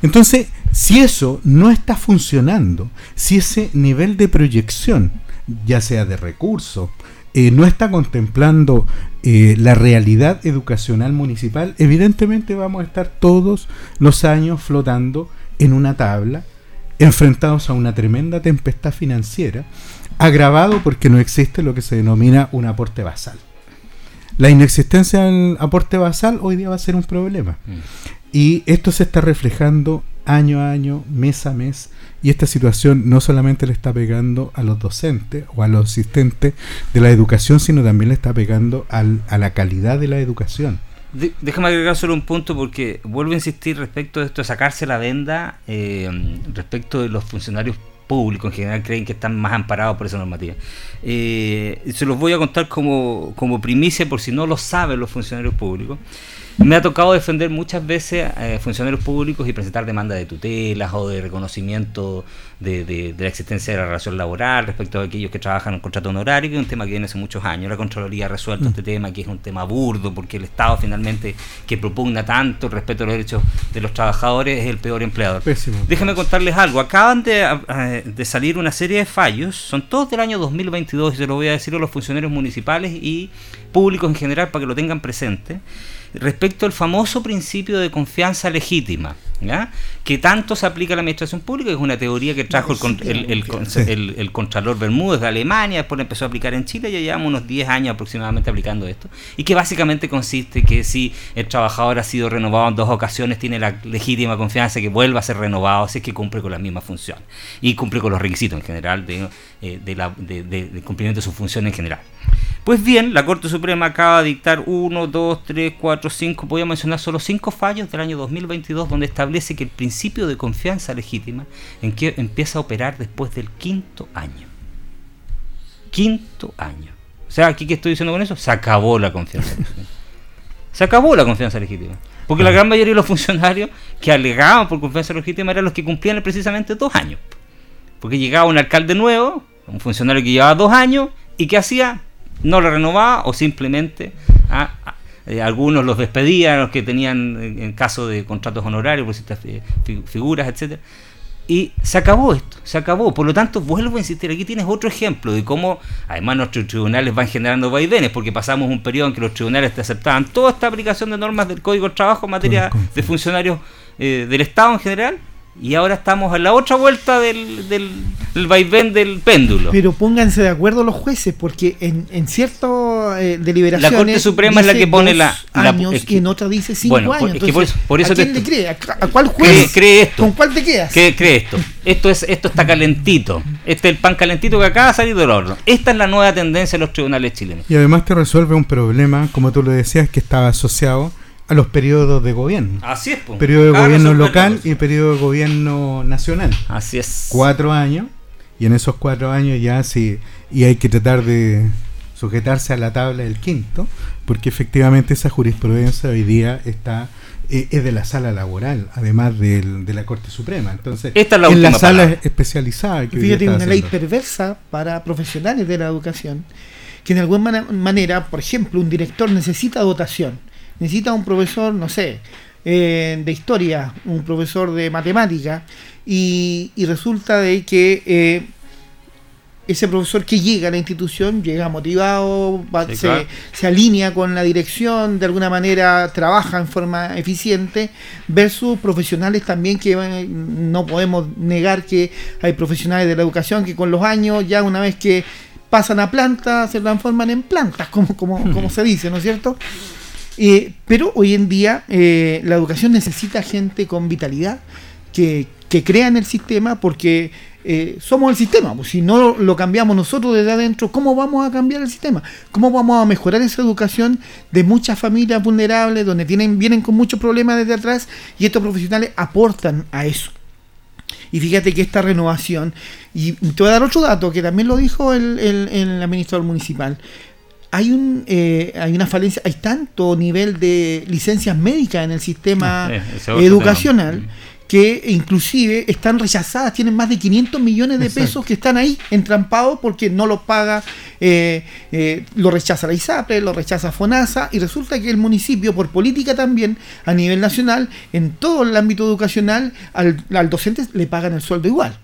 Speaker 1: Entonces, si eso no está funcionando, si ese nivel de proyección, ya sea de recursos, eh, no está contemplando eh, la realidad educacional municipal, evidentemente vamos a estar todos los años flotando en una tabla, enfrentados a una tremenda tempestad financiera, agravado porque no existe lo que se denomina un aporte basal. La inexistencia del aporte basal hoy día va a ser un problema. Y esto se está reflejando año a año, mes a mes, y esta situación no solamente le está pegando a los docentes o a los asistentes de la educación, sino también le está pegando al- a la calidad de la educación.
Speaker 3: De- déjame agregar solo un punto porque vuelvo a insistir respecto de esto de sacarse la venda eh, respecto de los funcionarios públicos en general creen que están más amparados por esa normativa. Eh, se los voy a contar como, como primicia por si no lo saben los funcionarios públicos. Me ha tocado defender muchas veces a funcionarios públicos y presentar demandas de tutelas o de reconocimiento de, de- de la existencia de la relación laboral respecto a aquellos que trabajan en contrato honorario, que es un tema que viene hace muchos años. La Contraloría ha resuelto
Speaker 1: Mm.
Speaker 3: este tema, que es un tema burdo, porque el Estado finalmente que propugna tanto el respeto a los derechos de los trabajadores es el peor empleador.
Speaker 1: Pésimo.
Speaker 3: Déjame contarles algo. Acaban de, eh, de salir una serie de fallos, son todos del año 2022, y se lo voy a decir a los funcionarios municipales y públicos en general para que lo tengan presente, respecto al famoso principio de confianza legítima, ¿ya? Que tanto se aplica a la administración pública, que es una teoría que trajo el, con- el, el con- el- el Contralor Bermúdez de Alemania, después lo empezó a aplicar en Chile, ya llevamos unos 10 años aproximadamente aplicando esto, y que básicamente consiste que si el trabajador ha sido renovado en dos ocasiones, tiene la legítima confianza de que vuelva a ser renovado si es que cumple con las mismas funciones, y cumple con los requisitos en general de, eh, de la- de- de- de cumplimiento de sus funciones en general. Pues bien, la Corte Suprema acaba de dictar 1, 2, 3, 4, 5, voy a mencionar solo 5 fallos del año 2022 donde establece que el principio de confianza legítima en que empieza a operar después del quinto año. Quinto año. O sea, aquí que estoy diciendo con eso, se acabó la confianza [LAUGHS] legítima. Se acabó la confianza legítima. Porque la gran mayoría de los funcionarios que alegaban por confianza legítima eran los que cumplían precisamente dos años. Porque llegaba un alcalde nuevo, un funcionario que llevaba dos años, y que hacía? No lo renovaba o simplemente ah, eh, algunos los despedían, los que tenían en, caso de contratos honorarios, por ciertas fi- figuras, etcétera Y se acabó esto, se acabó. Por lo tanto, vuelvo a insistir, aquí tienes otro ejemplo de cómo además nuestros tribunales van generando vaivenes, porque pasamos un periodo en que los tribunales te aceptaban toda esta aplicación de normas del Código de Trabajo en materia de funcionarios eh, del Estado en general, y ahora estamos en la otra vuelta del, del, del vaivén del péndulo.
Speaker 2: Pero pónganse de acuerdo los jueces, porque en, en ciertas eh, deliberaciones.
Speaker 3: La Corte Suprema es la que pone la- la-
Speaker 2: años
Speaker 3: es que-
Speaker 2: y en otra dice cinco
Speaker 3: Bueno,
Speaker 2: años.
Speaker 3: es que por eso- por eso
Speaker 2: ¿A
Speaker 3: te
Speaker 2: quién le cree? ¿A, a cuál
Speaker 3: Cree,
Speaker 2: juez?
Speaker 3: cree esto.
Speaker 2: ¿Con cuál te quedas?
Speaker 3: ¿Qué cree esto? Esto es esto está calentito. Este es el pan calentito que acaba de salir del horno. Esta es la nueva tendencia de los tribunales chilenos.
Speaker 1: Y además te resuelve un problema, como tú lo decías, que estaba asociado a los periodos de gobierno.
Speaker 3: Así es, po.
Speaker 1: Periodo de gobierno local y periodo de gobierno nacional.
Speaker 3: Así es.
Speaker 1: Cuatro años. Y en esos cuatro años ya sí, y hay que tratar de sujetarse a la tabla del quinto, porque efectivamente esa jurisprudencia hoy día está eh, es de la sala laboral, además del- de la Corte Suprema. Entonces,
Speaker 3: Esta es la
Speaker 1: en la sala
Speaker 3: palabra.
Speaker 1: especializada que hoy día
Speaker 2: Fíjate, una ley perversa para profesionales de la educación, que de alguna manera, por ejemplo, un director necesita dotación, necesita un profesor, no sé, eh, de historia, un profesor de matemática, y, y resulta de que eh, ese profesor que llega a la institución llega motivado, va-
Speaker 3: Sí,
Speaker 2: se,
Speaker 3: claro.
Speaker 2: se alinea con la dirección, de alguna manera trabaja en forma eficiente, versus profesionales también que eh, no podemos negar que hay profesionales de la educación que con los años, ya una vez que pasan a plantas, se transforman en plantas, como, como, como se dice, ¿no es cierto? Eh, pero hoy en día eh, la educación necesita gente con vitalidad que, que crea en el sistema porque eh, somos el sistema. Pues si no lo cambiamos nosotros desde adentro, ¿cómo vamos a cambiar el sistema? ¿Cómo vamos a mejorar esa educación de muchas familias vulnerables donde tienen, vienen con muchos problemas desde atrás y estos profesionales aportan a eso? Y fíjate que esta renovación, y te voy a dar otro dato que también lo dijo el, el- el administrador municipal. Hay, un, eh, hay una falencia, hay tanto nivel de licencias médicas en el sistema
Speaker 3: Ah, otro
Speaker 2: educacional
Speaker 3: tema.
Speaker 2: que inclusive están rechazadas, tienen más de 500 millones de
Speaker 1: Exacto.
Speaker 2: pesos que están ahí entrampados porque no los paga, eh, eh, lo rechaza la ISAPRE, lo rechaza FONASA y resulta que el municipio, por política también, a nivel nacional, en todo el ámbito educacional, al, al docente le pagan el sueldo igual.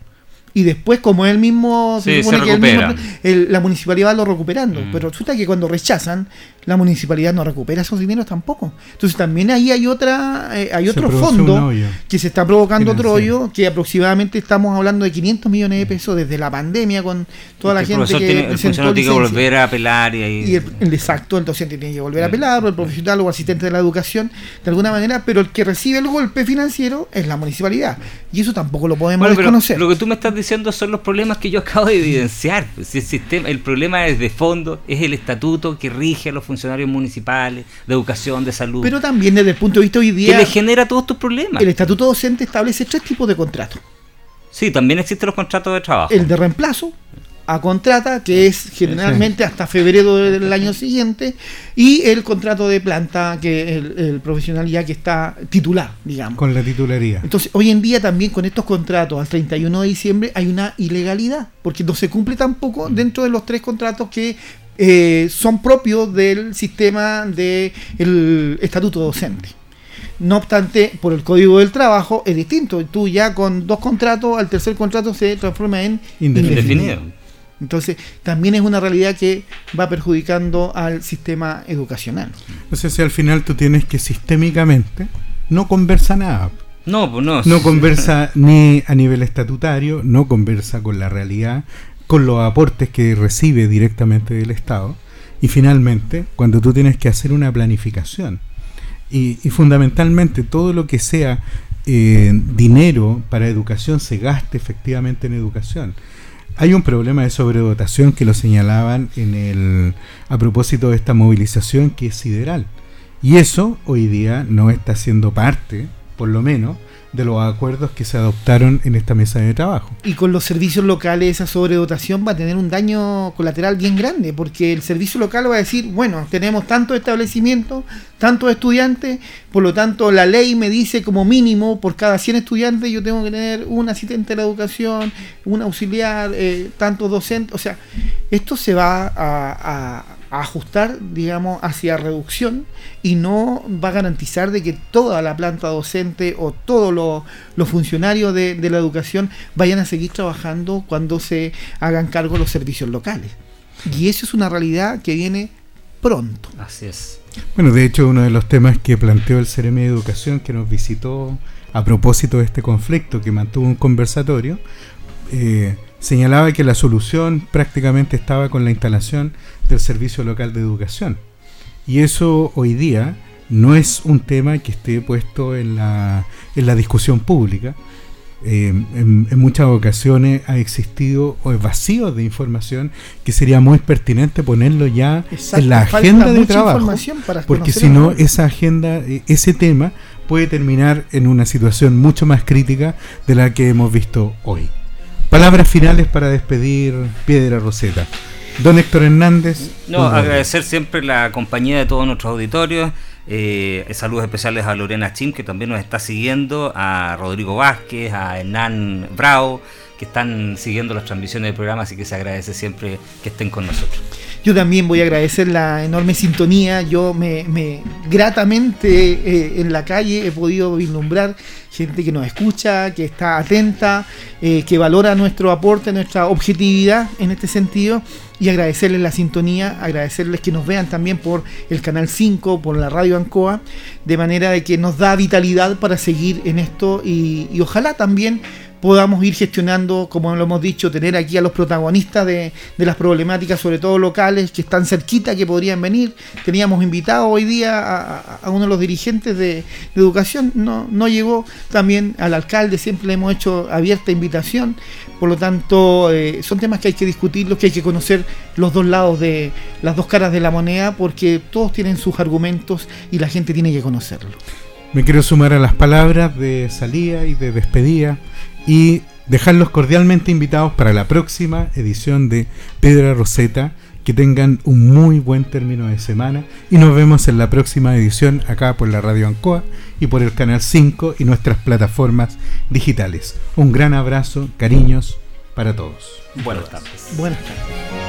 Speaker 2: Y después, como él mismo
Speaker 3: Sí, se
Speaker 2: que él
Speaker 3: recupera.
Speaker 2: el- la municipalidad va lo recuperando.
Speaker 3: Mm.
Speaker 2: Pero resulta que cuando rechazan, la municipalidad no recupera esos dineros tampoco. Entonces también ahí hay otra, eh, hay
Speaker 1: Se
Speaker 2: otro fondo que se está provocando otro
Speaker 1: Financiero.
Speaker 2: hoyo, que aproximadamente estamos hablando de 500 millones de pesos desde la pandemia con toda la
Speaker 3: el
Speaker 2: gente que
Speaker 3: tiene, el
Speaker 2: presentó
Speaker 3: tiene que volver a apelar y ahí.
Speaker 2: Y el, el exacto, el docente tiene que volver a apelar, o el profesional o asistente de la educación, de alguna manera, pero el que recibe el golpe financiero es la municipalidad. Y eso tampoco lo podemos
Speaker 3: Bueno,
Speaker 2: desconocer.
Speaker 3: lo que tú me estás diciendo son los problemas que yo acabo de evidenciar. Pues, el, sistema, el problema es de fondo, es el estatuto que rige a los funcionarios municipales, de educación, de salud,
Speaker 2: Pero también desde el punto de vista hoy
Speaker 3: que
Speaker 2: día,
Speaker 3: le genera todos estos problemas.
Speaker 2: el estatuto docente establece tres tipos de contratos.
Speaker 3: Sí, también existen los contratos de trabajo.
Speaker 2: El de reemplazo a contrata, que es generalmente hasta febrero del año siguiente, y el contrato de planta, que el, el profesional ya que está titular, digamos.
Speaker 1: Con la titularía.
Speaker 2: Entonces, hoy en día también con estos contratos al 31 de diciembre hay una ilegalidad, porque no se cumple tampoco dentro de los tres contratos que eh, son propios del sistema del estatuto docente. No obstante, por el Código del Trabajo es distinto. Tú ya con dos contratos, al tercer contrato se transforma en
Speaker 1: Indefinido.
Speaker 3: Indefinido.
Speaker 2: Entonces, también es una realidad que va perjudicando al sistema educacional.
Speaker 1: O sea, si al final tú tienes que sistémicamente no conversa nada.
Speaker 3: No, pues no.
Speaker 1: No conversa [LAUGHS] ni a nivel estatutario, no conversa con la realidad, con los aportes que recibe directamente del Estado. Y finalmente, cuando tú tienes que hacer una planificación, y, y fundamentalmente todo lo que sea eh, dinero para educación se gaste efectivamente en educación. Hay un problema de sobredotación que lo señalaban en el a propósito de esta movilización que es sideral. Y eso hoy día no está siendo parte, por lo menos, de los acuerdos que se adoptaron en esta mesa de trabajo.
Speaker 2: Y con los servicios locales esa sobredotación va a tener un daño colateral bien grande, porque el servicio local va a decir, bueno, tenemos tantos establecimientos, tantos estudiantes, por lo tanto la ley me dice como mínimo por cada 100 estudiantes yo tengo que tener un asistente de la educación, un auxiliar, eh, tantos docentes, o sea, esto se va a, a- a ajustar, digamos, hacia reducción y no va a garantizar de que toda la planta docente o todos los, funcionarios de, de la educación vayan a seguir trabajando cuando se hagan cargo los servicios locales. Y eso es una realidad que viene pronto.
Speaker 3: Así es.
Speaker 1: Bueno, de hecho, uno de los temas que planteó el CRM de Educación que nos visitó a propósito de este conflicto, que mantuvo un conversatorio, eh, señalaba que la solución prácticamente estaba con la instalación del Servicio Local de Educación. Y eso hoy día no es un tema que esté puesto en la, en la discusión pública. Eh, en, en muchas ocasiones ha existido o es vacío de información que sería muy pertinente ponerlo ya
Speaker 2: Exacto,
Speaker 1: en la agenda de trabajo
Speaker 2: para
Speaker 1: porque si no esa agenda eh, ese tema puede terminar en una situación mucho más crítica de la que hemos visto hoy palabras finales para despedir Piedra Roseta don Héctor Hernández
Speaker 3: No, agradecer siempre la compañía de todos nuestros auditorios. eh, saludos especiales a Lorena Chim, que también nos está siguiendo, a Rodrigo Vázquez, a Hernán Bravo, que están siguiendo las transmisiones del programa, así que se agradece siempre que estén con nosotros.
Speaker 2: Yo también voy a agradecer la enorme sintonía. Yo me, me gratamente eh, en la calle he podido vislumbrar gente que nos escucha, que está atenta, eh, que valora nuestro aporte, nuestra objetividad en este sentido. Y agradecerles la sintonía, agradecerles que nos vean también por el canal 5, por la radio Ancoa, de manera de que nos da vitalidad para seguir en esto y ojalá también podamos ir gestionando, como lo hemos dicho, tener aquí a los protagonistas de, las problemáticas, sobre todo locales, que están cerquita, que podrían venir. Teníamos invitado hoy día a, uno de los dirigentes de, educación, no, no llegó también al alcalde, siempre le hemos hecho abierta invitación. Por lo tanto, eh, son temas que hay que discutirlos, que hay que conocer los dos lados de las dos caras de la moneda, porque todos tienen sus argumentos y la gente tiene que conocerlo.
Speaker 1: Me quiero sumar a las palabras de salida y de despedida y dejarlos cordialmente invitados para la próxima edición de Piedra Roseta. Que tengan un muy buen término de semana y nos vemos en la próxima edición acá por la Radio Ancoa y por el Canal 5 y nuestras plataformas digitales. Un gran abrazo, cariños para todos.
Speaker 3: Buenas tardes.
Speaker 2: Buenas tardes.